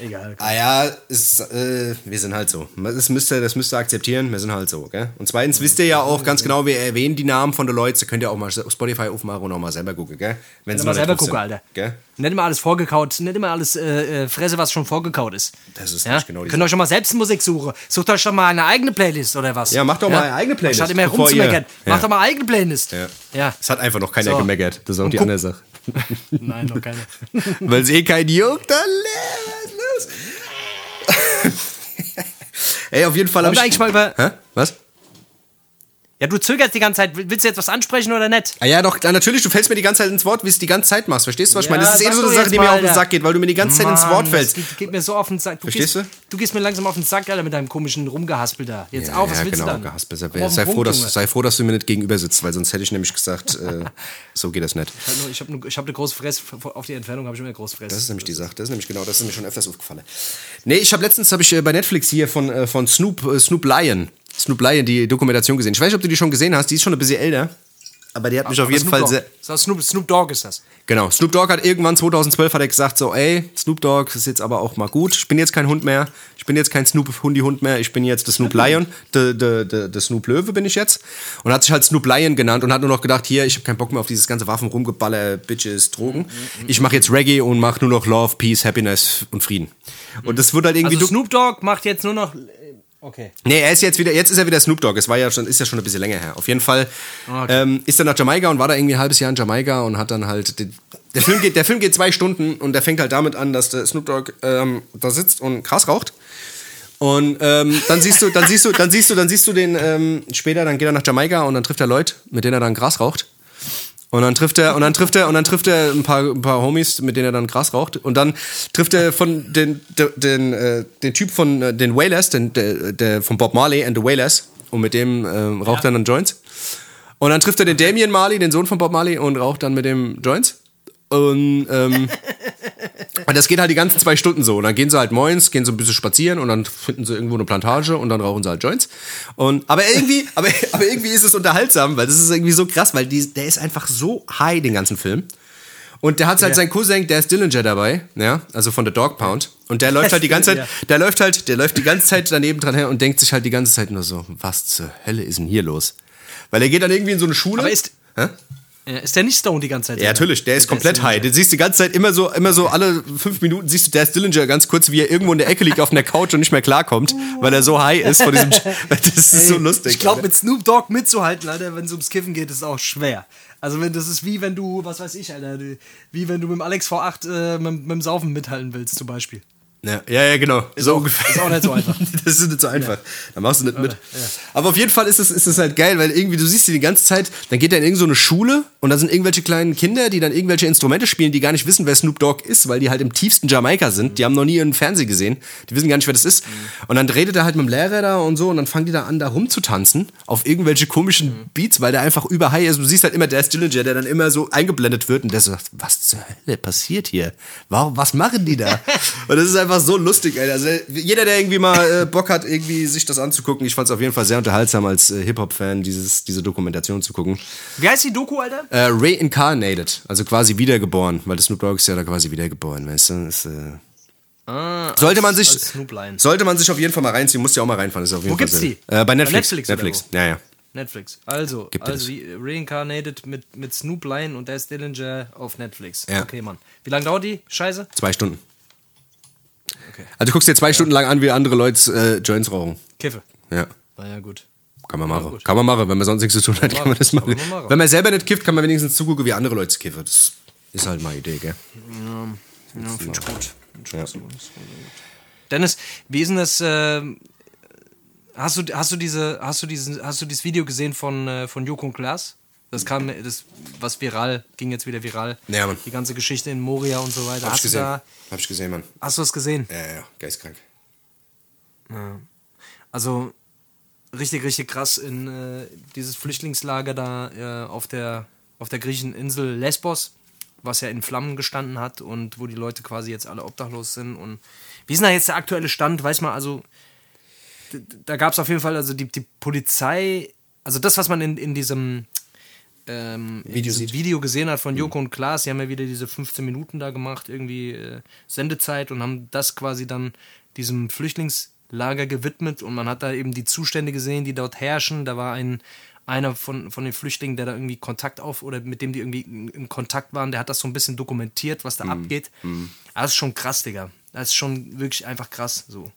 Äh, egal. Ah ja, ist, äh, wir sind halt so. Das müsst, ihr, das müsst ihr akzeptieren, wir sind halt so, gell? Und zweitens wisst ihr ja auch ganz genau, wir erwähnen die Namen von den Leuten, könnt ihr auch mal Spotify aufmachen und auch mal selber gucken, gell? Wenn sie Mal nicht selber gucken, Alter. Gell? Nicht immer alles vorgekaut, nicht immer alles äh, äh, Fresse, was schon vorgekaut ist. Das ist ja? nämlich genau die Könnt ihr euch schon mal selbst Musik suchen. Sucht euch doch mal eine eigene Playlist oder was. Ja, macht doch mal eine eigene Playlist, Statt immer rumzumeckern. Ja. Macht doch mal eine eigene Playlist. Ja. ja. Es hat einfach noch keiner So. gemeckert. Das ist auch Und die andere Sache. Nein, noch keine. Weil es eh kein juckt, los. Ey, auf jeden Fall habe ich... eigentlich mal über. Hä? Was? Ja, du zögerst die ganze Zeit. Willst du jetzt was ansprechen oder nicht? Ah ja, doch, natürlich, du fällst mir die ganze Zeit ins Wort, wie du es die ganze Zeit machst. Verstehst du, was ich Ja, meine? Das ist eh so eine Sache, die mir auf den. Sack geht, weil du mir die ganze Zeit ins Wort das fällst. geht, geht mir so auf den Sack. Du Verstehst gehst, du? Du gehst mir langsam auf den Sack, Alter, mit deinem komischen Rumgehaspel da. Jetzt Ja, auf, was ja, willst genau, du dann? gehaspelt. Komm Sei, sei, froh, Punkt, dass, Junge. sei froh, dass du mir nicht gegenüber sitzt, weil sonst hätte ich nämlich gesagt, äh, so geht das nicht. Ich habe ich hab eine große Fresse, auf die Entfernung habe ich immer eine große Fresse. Das ist nämlich die Sache. Das ist nämlich genau, das ist mir schon öfters aufgefallen. Nee, ich habe letztens habe ich äh, bei Netflix hier von, äh, von Snoop, äh, Snoop Lion, Snoop Lion die Dokumentation gesehen. Ich weiß nicht, ob du die schon gesehen hast. Die ist schon ein bisschen älter. Aber die hat mich auf Aber jeden Snoop Fall Dogg. sehr. Das Snoop, Snoop Dogg ist das. Genau. Snoop Dogg hat irgendwann 2012 hat er gesagt so, ey, Snoop Dogg ist jetzt aber auch mal gut. Ich bin jetzt kein Hund mehr. Ich bin jetzt kein Snoop Hundi Hund mehr. Ich bin jetzt der Snoop Lion, der, der, der, der Snoop Löwe bin ich jetzt. Und hat sich halt Snoop Lion genannt und hat nur noch gedacht, hier, ich habe keinen Bock mehr auf dieses ganze Waffen rumgeballer, Bitches, Drogen. Ich mache jetzt Reggae und mache nur noch Love, Peace, Happiness und Frieden. Und das wird halt irgendwie Also Snoop Dogg macht jetzt nur noch. Okay. Nee, er ist jetzt wieder, jetzt ist er wieder Snoop Dogg. Es war ja schon, ist ja schon ein bisschen länger her. Auf jeden Fall ähm, ist er nach Jamaika und war da irgendwie ein halbes Jahr in Jamaika und hat dann halt. Den, der, Film geht, der Film geht zwei Stunden und der fängt halt damit an, dass der Snoop Dogg ähm, da sitzt und Gras raucht. Und ähm, dann siehst du, dann siehst du, dann siehst du, dann siehst du den ähm, später, dann geht er nach Jamaika und dann trifft er Leute, mit denen er dann Gras raucht. Und dann trifft er, und dann trifft er, und dann trifft er ein paar, ein paar Homies, mit denen er dann Gras raucht. Und dann trifft er von den, den, den, äh, den Typ von äh, den Wailers, den, der, der von Bob Marley and the Wailers. Und mit dem ähm, raucht er dann Joints. Und dann trifft er den Damien Marley, den Sohn von Bob Marley, und raucht dann mit dem Joints. Und, ähm, und das geht halt die ganzen zwei Stunden so. Und dann gehen sie halt moins, gehen so ein bisschen spazieren und dann finden sie irgendwo eine Plantage und dann rauchen sie halt Joints. Und, aber irgendwie, aber, aber irgendwie ist es unterhaltsam, weil das ist irgendwie so krass, weil die, der ist einfach so high den ganzen Film. Und der hat halt seinen Cousin, der ist Dillinger dabei, ja, also von der Dog Pound. Und der läuft halt die ganze Zeit, Ja. der läuft halt, der läuft die ganze Zeit daneben dran her und denkt sich halt die ganze Zeit nur so, was zur Hölle ist denn hier los? Weil er geht dann irgendwie in so eine Schule. Aber ist, Hä? Ja, ist der nicht Stone die ganze Zeit? Ja, natürlich, der ist komplett Dillinger. high. Den siehst du die ganze Zeit immer so, immer so alle fünf Minuten siehst du der ist Dillinger ganz kurz, wie er irgendwo in der Ecke liegt auf einer Couch und nicht mehr klarkommt, weil er so high ist von diesem. das ist so lustig. Ich glaube, mit Snoop Dogg mitzuhalten, Alter, wenn es ums Kiffen geht, ist auch schwer. Also wenn das ist wie wenn du, was weiß ich, Alter, wie wenn du mit dem Alex V8 äh, mit, mit dem Saufen mithalten willst, zum Beispiel. Ja, ja, ja, genau. so auch- ungefähr. ist auch nicht so einfach. das ist nicht so einfach. Da machst du nicht mit. Aber auf jeden Fall ist es, ist es halt geil, weil irgendwie, du siehst die die ganze Zeit, dann geht er in irgendeine so Schule und da sind irgendwelche kleinen Kinder, die dann irgendwelche Instrumente spielen, die gar nicht wissen, wer Snoop Dogg ist, weil die halt im tiefsten Jamaika sind. Die haben noch nie im Fernsehen gesehen. Die wissen gar nicht, wer das ist. Und dann redet er halt mit dem Lehrer da und so und dann fangen die da an, da rumzutanzen auf irgendwelche komischen Beats, weil der einfach über high ist. Du siehst halt immer der Dillinger, der dann immer so eingeblendet wird und der so sagt, was zur Hölle passiert hier? Warum, was machen die da? und das ist einfach so lustig, Alter. Also jeder, der irgendwie mal äh, Bock hat, irgendwie sich das anzugucken, ich fand es auf jeden Fall sehr unterhaltsam als äh, Hip-Hop-Fan, diese Dokumentation zu gucken. Wie heißt die Doku, Alter? Äh, reincarnated, also quasi wiedergeboren, weil das Snoop Dogg ist ja da quasi wiedergeboren, weißt du? Das, äh, sollte man sich als Snoop Lion. sollte man sich auf jeden Fall mal reinziehen, muss ja auch mal reinfahren, ist auf jeden Wo Fall gibt's die? Äh, bei Netflix. Netflix Netflix. Ja, ja. Netflix. Also, Gibt also Reincarnated mit, mit Snoop Lion und Des Dillinger auf Netflix. Ja. Okay, Mann. Wie lange dauert die? Scheiße? Zwei Stunden. Okay. Also du guckst dir zwei Stunden lang an, wie andere Leute äh, Joints rauchen. Kiffe. Ja. Na ja, gut. Kann man machen. kann man machen. Wenn man sonst nichts zu tun hat, kann man das machen. Kann man. Wenn man selber nicht kifft, kann man wenigstens zugucken, wie andere Leute kiffen. Das ist halt meine Idee, gell? Ja, finde ich gut. Find ich Ja. gut. Dennis, wie ist denn das? Äh, hast, du, hast, du diese, hast, du diesen, hast du dieses Video gesehen von, äh, von Joko und Klaas? Das kam, das, was viral, ging jetzt wieder viral. Ja, Mann. Die ganze Geschichte in Moria und so weiter. Hab ich Hast du, gesehen. da, Hab ich gesehen, Mann. hast du das gesehen? Ja, ja, ja. Geistkrank. Also, richtig, richtig krass in äh, dieses Flüchtlingslager da äh, auf der auf der griechischen Insel Lesbos, was ja in Flammen gestanden hat und wo die Leute quasi jetzt alle obdachlos sind. Und wie ist denn da jetzt der aktuelle Stand? Weiß man, also da gab es auf jeden Fall, also die, die Polizei, also das, was man in, in diesem ähm, Video. Video gesehen hat von Joko und Klaas, die haben ja wieder diese 15 Minuten da gemacht, irgendwie äh, Sendezeit und haben das quasi dann diesem Flüchtlingslager gewidmet und man hat da eben die Zustände gesehen, die dort herrschen. Da war ein einer von, von den Flüchtlingen, der da irgendwie Kontakt auf oder mit dem die irgendwie in, Kontakt waren, der hat das so ein bisschen dokumentiert, was da abgeht. Aber das ist schon krass, Digga. Das ist schon wirklich einfach krass so.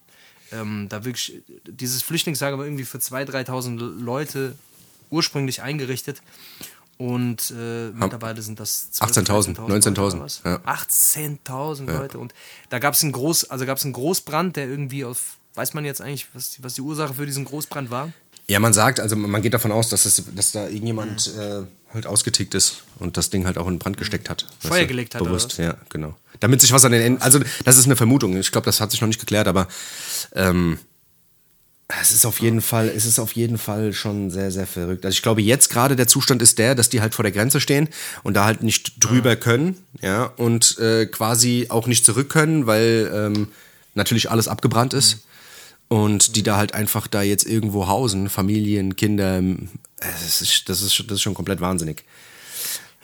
Ähm, da wirklich, dieses Flüchtlingslager war irgendwie für 2.000, 3.000 Leute ursprünglich eingerichtet. Und äh, mittlerweile sind das 12.000, 18.000, 19.000, Leute oder was? ja. 18.000 Leute. Und da gab es einen Groß, also gab es einen Großbrand, der irgendwie auf, weiß man jetzt eigentlich, was, die- was die Ursache für diesen Großbrand war? Ja, man sagt, also man geht davon aus, dass, es, dass da irgendjemand äh, halt ausgetickt ist und das Ding halt auch in Brand gesteckt hat. Feuer gelegt hat, Bewusst, ja, genau. Damit sich was an den Enden, also das ist eine Vermutung, ich glaube, das hat sich noch nicht geklärt, aber ähm, es ist auf jeden Fall, es ist auf jeden Fall schon sehr, sehr verrückt. Also ich glaube, jetzt gerade der Zustand ist der, dass die halt vor der Grenze stehen und da halt nicht drüber können, ja, und äh, quasi auch nicht zurück können, weil ähm, natürlich alles abgebrannt ist. Und die da halt einfach da jetzt irgendwo hausen, Familien, Kinder, das ist, das ist, das ist schon komplett wahnsinnig.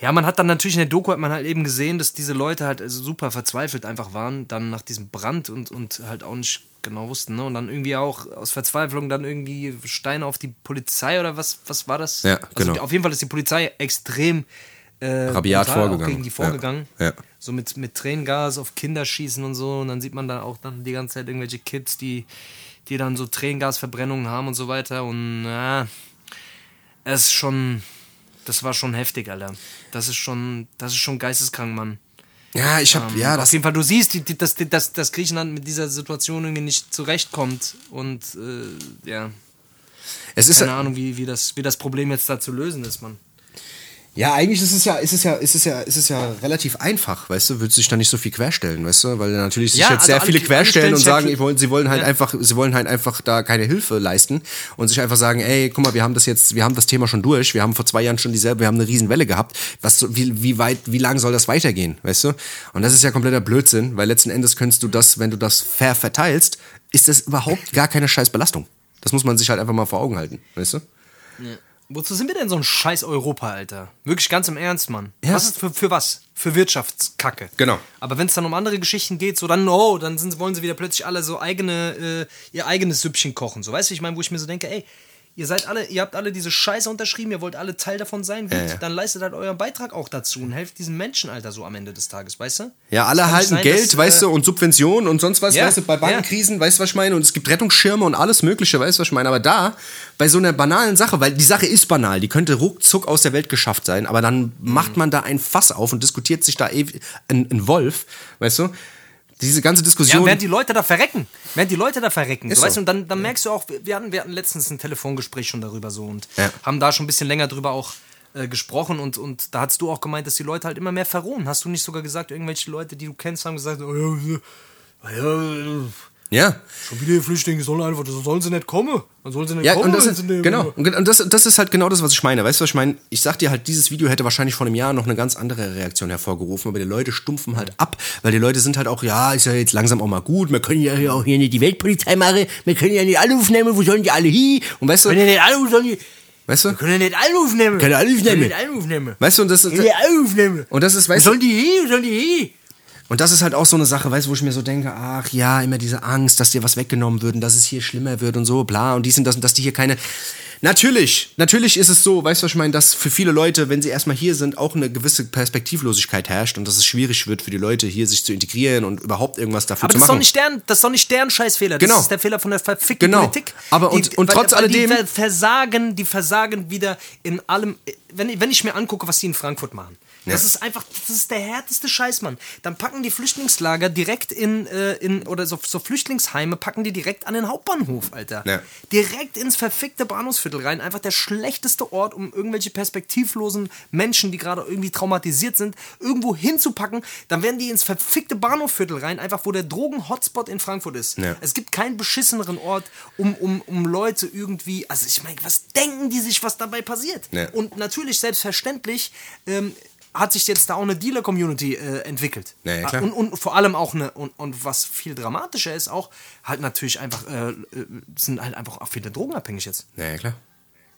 Ja, man hat dann natürlich in der Doku hat man halt eben gesehen, dass diese Leute halt also super verzweifelt einfach waren, dann nach diesem Brand und, und halt auch nicht genau wussten, ne? Und dann irgendwie auch aus Verzweiflung dann irgendwie Steine auf die Polizei oder was, was war das? Ja, Also genau. auf jeden Fall ist die Polizei extrem äh, Rabiat vorgegangen. gegen die vorgegangen. Ja, ja. So mit, mit Tränengas auf Kinder schießen und so. Und dann sieht man da auch dann die ganze Zeit irgendwelche Kids, die, die dann so Tränengasverbrennungen haben und so weiter. Und na, es ist schon. Das war schon heftig, Alter. Das ist schon, das ist schon geisteskrank, Mann. Ja, ich habe, ja, Auf das, jeden Fall, du siehst, die, die, dass, dass, dass Griechenland mit dieser Situation irgendwie nicht zurechtkommt. Und äh, ja, es ist, keine Ahnung, wie, wie, das, wie das Problem jetzt da zu lösen ist, Mann. Ja, eigentlich ist es ja, ist es ja, ist es ja, ist es ja relativ einfach, weißt du, würdest du dich da nicht so viel querstellen, weißt du, weil natürlich sich Ja, jetzt also sehr viele querstellen stellen und sich sagen, ich wollen, sie wollen halt Ja. einfach, sie wollen halt einfach da keine Hilfe leisten und sich einfach sagen, ey, guck mal, wir haben das jetzt, wir haben das Thema schon durch, wir haben vor zwei Jahren schon dieselbe, wir haben eine riesen Welle gehabt, was, wie, wie weit, wie lang soll das weitergehen, weißt du? Und das ist ja kompletter Blödsinn, weil letzten Endes könntest du das, wenn du das fair verteilst, ist das überhaupt gar keine scheiß Belastung. Das muss man sich halt einfach mal vor Augen halten, weißt du? Wozu sind wir denn so ein scheiß Europa, Alter? Wirklich ganz im Ernst, Mann. Ja. Was ist für, für was? Für Wirtschaftskacke. Genau. Aber wenn es dann um andere Geschichten geht, so dann, oh, dann sind, wollen sie wieder plötzlich alle so eigene, äh, ihr eigenes Süppchen kochen. So, weißt du, ich meine, wo ich mir so denke, ey, ihr seid alle, ihr habt alle diese Scheiße unterschrieben, ihr wollt alle Teil davon sein, gut, ja. dann leistet halt euren Beitrag auch dazu und helft diesen Menschen, Alter, so am Ende des Tages, weißt du? Ja, alle halten sein, Geld, dass, weißt äh, du, und Subventionen und sonst was, Ja, weißt du, bei ja. Bankenkrisen, weißt du, was ich meine? Und es gibt Rettungsschirme und alles Mögliche, weißt du, was ich meine? Aber da, bei so einer banalen Sache, weil die Sache ist banal, die könnte ruckzuck aus der Welt geschafft sein, aber dann macht man da ein Fass auf und diskutiert sich da ewig, ein, ein Wolf, weißt du? Diese ganze Ja, Diskussion. während die Leute da verrecken. Während die Leute da verrecken. Ist So, so. weißt du, und dann, dann merkst du auch, wir hatten, wir hatten letztens ein Telefongespräch schon darüber so und Ja. haben da schon ein bisschen länger drüber auch äh, gesprochen und, und da hast du auch gemeint, dass die Leute halt immer mehr verrohen. Hast du nicht sogar gesagt, irgendwelche Leute, die du kennst, haben gesagt, oh, ja, ja, ja, schon wieder Flüchtlinge sollen einfach, sollen sie nicht kommen. Dann sollen sie nicht Ja, kommen. und das wenn ist, genau. Und das, das ist halt genau das, was ich meine. Weißt du, was ich meine? Ich sag dir halt, dieses Video hätte wahrscheinlich vor einem Jahr noch eine ganz andere Reaktion hervorgerufen, aber die Leute stumpfen halt ab, weil die Leute sind halt auch, ja, ist ja jetzt langsam auch mal gut, wir können ja auch hier nicht die Weltpolizei machen, wir können ja nicht alle aufnehmen, wo sollen die alle hin? Und weißt du, Können ja nicht alle, sollen die, weißt du? können ja nicht alle aufnehmen. Können alle aufnehmen. Können nicht alle aufnehmen. Weißt du, und das ist, Können ja alle aufnehmen. und das ist, Wo weißt du, sollen die hin? Wo sollen die hin? Und das ist halt auch so eine Sache, weißt du, wo ich mir so denke, ach ja, immer diese Angst, dass dir was weggenommen wird und dass es hier schlimmer wird und so, bla, und dies und das und dass die hier keine. Natürlich, natürlich ist es so, weißt du, was ich meine, dass für viele Leute, wenn sie erstmal hier sind, auch eine gewisse Perspektivlosigkeit herrscht und dass es schwierig wird für die Leute, hier sich zu integrieren und überhaupt irgendwas dafür Aber zu das ist, doch machen. nicht deren, das ist doch nicht deren Scheißfehler. Genau. Das ist der Fehler von der verfickten Genau. Politik. Aber und- und trotz alledem- Die ver- versagen, die versagen wieder in allem. Wenn, ich- wenn ich mir angucke, was die in Frankfurt machen. Das Ja. ist einfach, das ist der härteste Scheiß, Mann. Dann packen die Flüchtlingslager direkt in, äh, in oder so, so Flüchtlingsheime, packen die direkt an den Hauptbahnhof, Alter. Ja. Direkt ins verfickte Bahnhofsviertel rein. Einfach der schlechteste Ort, um irgendwelche perspektivlosen Menschen, die gerade irgendwie traumatisiert sind, irgendwo hinzupacken. Dann werden die ins verfickte Bahnhofsviertel rein, einfach wo der Drogen-Hotspot in Frankfurt ist. Ja. Es gibt keinen beschisseneren Ort, um, um, um Leute irgendwie, also ich meine, was denken die sich, was dabei passiert? Und natürlich, selbstverständlich, ähm, hat sich jetzt da auch eine Dealer-Community äh, entwickelt. Ja, ja, klar. und, und vor allem auch eine, und, und was viel dramatischer ist, auch halt natürlich einfach, äh, äh, sind halt einfach auch viele drogenabhängig jetzt. Ja, ja, klar.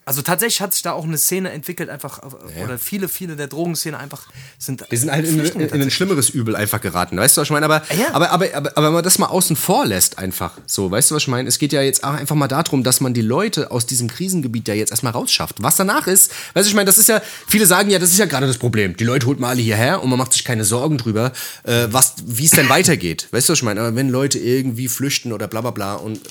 Also tatsächlich hat sich da auch eine Szene entwickelt, einfach, äh, Ja. oder viele, viele der Drogenszene einfach sind. Wir sind halt in, in, in ein schlimmeres Übel einfach geraten. Weißt du, was ich meine? Aber, Ja. aber, aber, aber, aber wenn man das mal außen vor lässt, einfach so, weißt du, was ich meine? Es geht ja jetzt auch einfach mal darum, dass man die Leute aus diesem Krisengebiet ja jetzt erstmal rausschafft. Was danach ist, weißt du, ich meine, das ist ja, viele sagen ja, das ist ja gerade das Problem. Die Leute holt mal alle hierher und man macht sich keine Sorgen drüber, äh, was, wie es denn weitergeht. Weißt du, was ich meine? Aber wenn Leute irgendwie flüchten oder bla bla bla und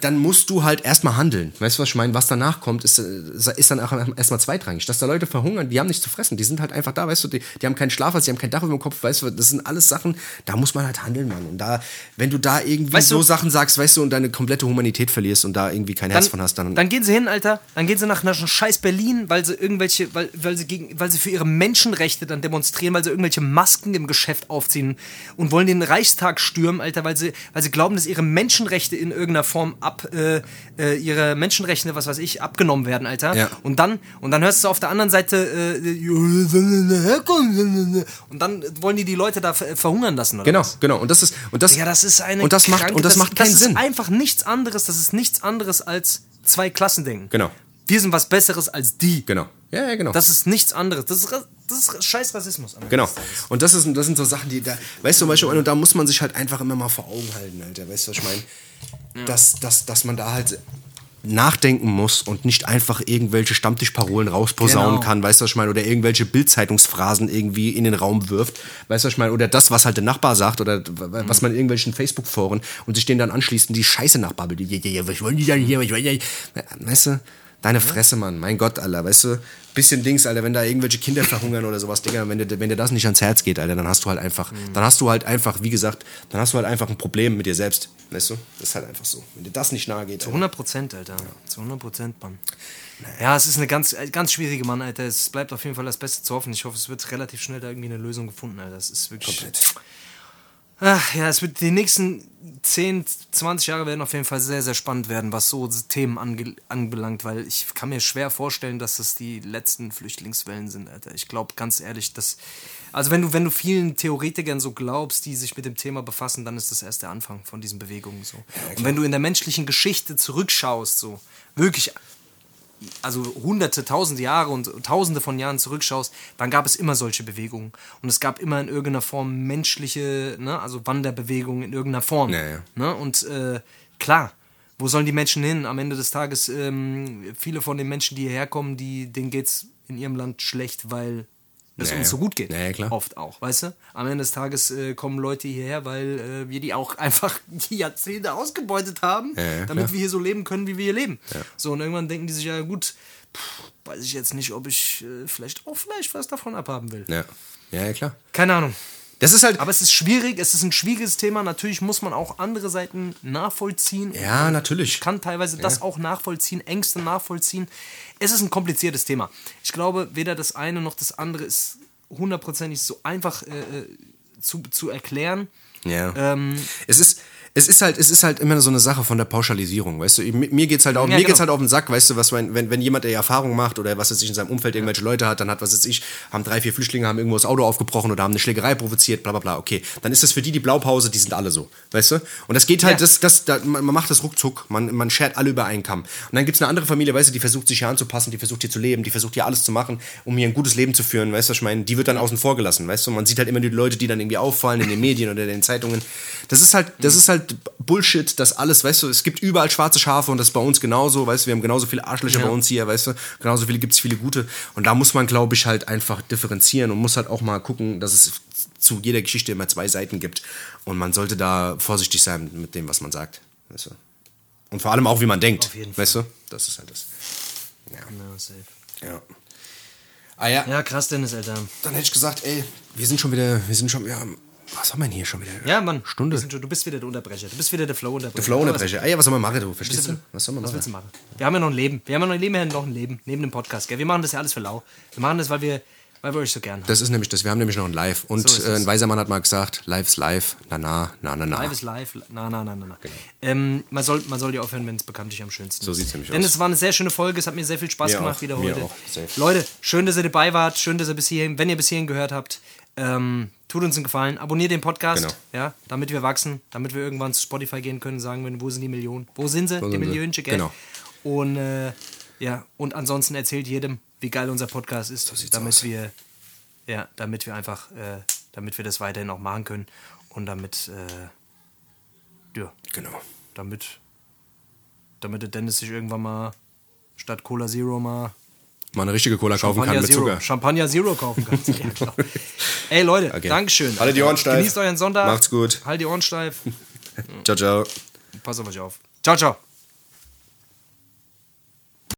dann musst du halt erstmal handeln. Weißt du, was ich meine? Was danach kommt, ist, äh, ist dann auch erstmal zweitrangig. Dass da Leute verhungern, die haben nichts zu fressen. Die sind halt einfach da, weißt du, die, die haben keinen Schlafplatz, die haben kein Dach über dem Kopf, weißt du, das sind alles Sachen, da muss man halt handeln, Mann. Und da, wenn du da irgendwie Weißt so du- Sachen sagst, weißt du, und deine komplette Humanität verlierst und da irgendwie kein Herz von hast, dann. dann gehen sie hin, Alter. Dann gehen sie nach, nach scheiß Berlin, weil sie irgendwelche, weil, weil sie gegen, weil sie für ihre Menschenrechte dann demonstrieren, weil sie irgendwelche Masken im Geschäft aufziehen und wollen den Reichstag stürmen, Alter, weil sie, weil sie glauben, dass ihre Menschenrechte in irgendeiner Form ab, äh, äh, ihre Menschenrechte, was weiß ich, abgenommen werden, Alter. Ja. Und dann, und dann hörst du auf der anderen Seite, äh, und dann wollen die die Leute da ver- verhungern lassen, oder genau, was? genau. Und das ist, und das, Ja, das ist eine und das macht, kranke- und das, macht keinen das Sinn. ist einfach nichts anderes, das ist nichts anderes als zwei Klassendenken. Genau. Wir sind was Besseres als die. Genau. Ja, ja, genau. Das ist nichts anderes. Das ist, das ist scheiß Rassismus. Genau. Und das, ist, das sind so Sachen, die da, weißt du, zum Beispiel, und da muss man sich halt einfach immer mal vor Augen halten, Alter. Weißt du, was ich meine? Dass, dass, dass man da halt nachdenken muss und nicht einfach irgendwelche Stammtischparolen rausposaunen Genau. kann, weißt du, was ich meine? Oder irgendwelche Bildzeitungsphrasen irgendwie in den Raum wirft, weißt du, was ich meine? Oder das, was halt der Nachbar sagt oder w- was man in irgendwelchen Facebook-Foren und sich denen dann anschließt und die scheiße Nachbar, die, die, die, was wollen die denn hier, was wollen die, weißt du? Deine Fresse, Mann, mein Gott, Alter, weißt du? Bisschen Dings, Alter, wenn da irgendwelche Kinder verhungern oder sowas, Digga, wenn dir, wenn dir das nicht ans Herz geht, Alter, dann hast du halt einfach, dann hast du halt einfach, wie gesagt, dann hast du halt einfach ein Problem mit dir selbst, weißt du? Das ist halt einfach so. Wenn dir das nicht nahe geht, Zu Alter. 100 Prozent, Alter. Zu 100 Prozent, Mann. Ja, es ist eine ganz, äh, ganz schwierige Mann, Alter. Es bleibt auf jeden Fall das Beste zu hoffen. Ich hoffe, es wird relativ schnell da irgendwie eine Lösung gefunden, Alter. Das ist wirklich. Komplett. Ach ja, es wird die nächsten 10, 20 Jahre werden auf jeden Fall sehr, sehr spannend werden, was so Themen ange anbelangt, weil ich kann mir schwer vorstellen, dass das die letzten Flüchtlingswellen sind, Alter. Ich glaube ganz ehrlich, dass. Also wenn du, wenn du vielen Theoretikern so glaubst, die sich mit dem Thema befassen, dann ist das erst der Anfang von diesen Bewegungen so. Und wenn du in der menschlichen Geschichte zurückschaust, so wirklich also hunderte, tausende Jahre und tausende von Jahren zurückschaust, dann gab es immer solche Bewegungen. Und es gab immer in irgendeiner Form menschliche, ne, also Wanderbewegungen in irgendeiner Form. Ja, ja. Ne? Und äh, klar, wo sollen die Menschen hin? Am Ende des Tages, ähm, viele von den Menschen, die hierher kommen, die, denen geht's in ihrem Land schlecht, weil es Ja, uns ja. so gut geht. Ja, ja, klar. Oft auch, weißt du? Am Ende des Tages äh, kommen Leute hierher, weil äh, wir die auch einfach die Jahrzehnte ausgebeutet haben, Ja, ja, damit klar. wir hier so leben können, wie wir hier leben. So, und irgendwann denken die sich, ja gut, pff, weiß ich jetzt nicht, ob ich äh, vielleicht auch vielleicht was davon abhaben will. Ja. Ja, ja, klar. Keine Ahnung. Das ist halt, Aber es ist schwierig, es ist ein schwieriges Thema. Natürlich muss man auch andere Seiten nachvollziehen. ja, natürlich. Ich kann teilweise das auch nachvollziehen, Ängste nachvollziehen. Es ist ein kompliziertes Thema. Ich glaube, weder das eine noch das andere ist hundertprozentig so einfach äh, äh, zu, zu erklären. Ja. Ähm, es ist, es ist halt, es ist halt immer so eine Sache von der Pauschalisierung, weißt du? Mir geht's halt auf, Ja, mir geht's genau. halt auf den Sack, weißt du, was wenn, wenn, wenn jemand der Erfahrung macht oder was weiß ich in seinem Umfeld irgendwelche Leute hat, dann hat was weiß ich, haben drei, vier Flüchtlinge haben irgendwo das Auto aufgebrochen oder haben eine Schlägerei provoziert, bla bla bla. Okay, dann ist das für die die Blaupause, die sind alle so, weißt du? Und das geht halt, Ja. das, das, da, man, man macht das ruckzuck, man, man schert alle über einen Kamm. Und dann gibt's eine andere Familie, weißt du, die versucht sich hier anzupassen, die versucht hier zu leben, die versucht hier alles zu machen, um hier ein gutes Leben zu führen, weißt du, was ich meine, die wird dann außen vor gelassen, weißt du? Man sieht halt immer die Leute, die dann irgendwie auffallen in den Medien oder in den Zeitungen. Das ist halt, das ist halt Bullshit, das alles, weißt du, es gibt überall schwarze Schafe und das bei uns genauso, weißt du, wir haben genauso viele Arschlöcher Ja. bei uns hier, weißt du, genauso viele gibt's viele gute. Und da muss man, glaube ich, halt einfach differenzieren und muss halt auch mal gucken, dass es zu jeder Geschichte immer zwei Seiten gibt. Und man sollte da vorsichtig sein mit dem, was man sagt, weißt du. Und vor allem auch, wie man denkt, weißt du, das ist halt das. ja, safe. Ja. Ah ja. Ja, krass, Dennis, Alter. Dann hätte ich gesagt, ey, wir sind schon wieder, wir sind schon, ja, was haben wir denn hier schon wieder? Ja, Mann. Stunde. schon- Du bist wieder der Unterbrecher. Du bist wieder der Flow-Unterbrecher. Der Flow-Unterbrecher. Ey, was soll man machen, du? Verstehst du? Was soll man Was machen? willst du machen? Wir haben ja noch ein Leben. Wir haben ja noch ein Leben, wir haben noch ein Leben. Neben dem Podcast, gell? Wir machen das ja alles für lau. Wir machen das, weil wir, weil wir euch so gern haben. Das ist nämlich das. Wir haben nämlich noch ein Live. Und So ist äh, es. ein weiser Mann hat mal gesagt, live ist live. Na, na, na, na, na. Live ist live. Na, na, na, na, na. Ähm, man, soll, man soll ja aufhören, wenn es bekanntlich am schönsten So sieht's nämlich Denn aus. es war eine sehr schöne Folge. Es hat mir sehr viel Spaß Mir gemacht auch. wieder Mir heute. auch. Safe. Leute, schön, dass ihr dabei wart. Schön, dass ihr bis hierhin, wenn ihr bis hierhin gehört habt, ähm, tut uns einen Gefallen. Abonniert den Podcast, Genau. ja, damit wir wachsen, damit wir irgendwann zu Spotify gehen können, sagen können, wo sind die Millionen? Wo sind sie? die sind sie? Millionchen, gell? Genau. Und äh, ja, und ansonsten erzählt jedem, wie geil unser Podcast ist, sieht's damit aus. wir ja, damit wir einfach, äh, damit wir das weiterhin auch machen können und damit, äh, ja, Genau. damit, damit der Dennis sich irgendwann mal statt Cola Zero mal Mal eine richtige Cola kaufen kann mit Zero, Zucker. Champagner Zero kaufen kann. ja. Ey Leute, Okay. Dankeschön. Haltet die Ohren steif. Genießt euren Sonntag. Macht's gut. Halt die Ohren steif. Ciao, ciao. Pass auf euch auf. Ciao, ciao.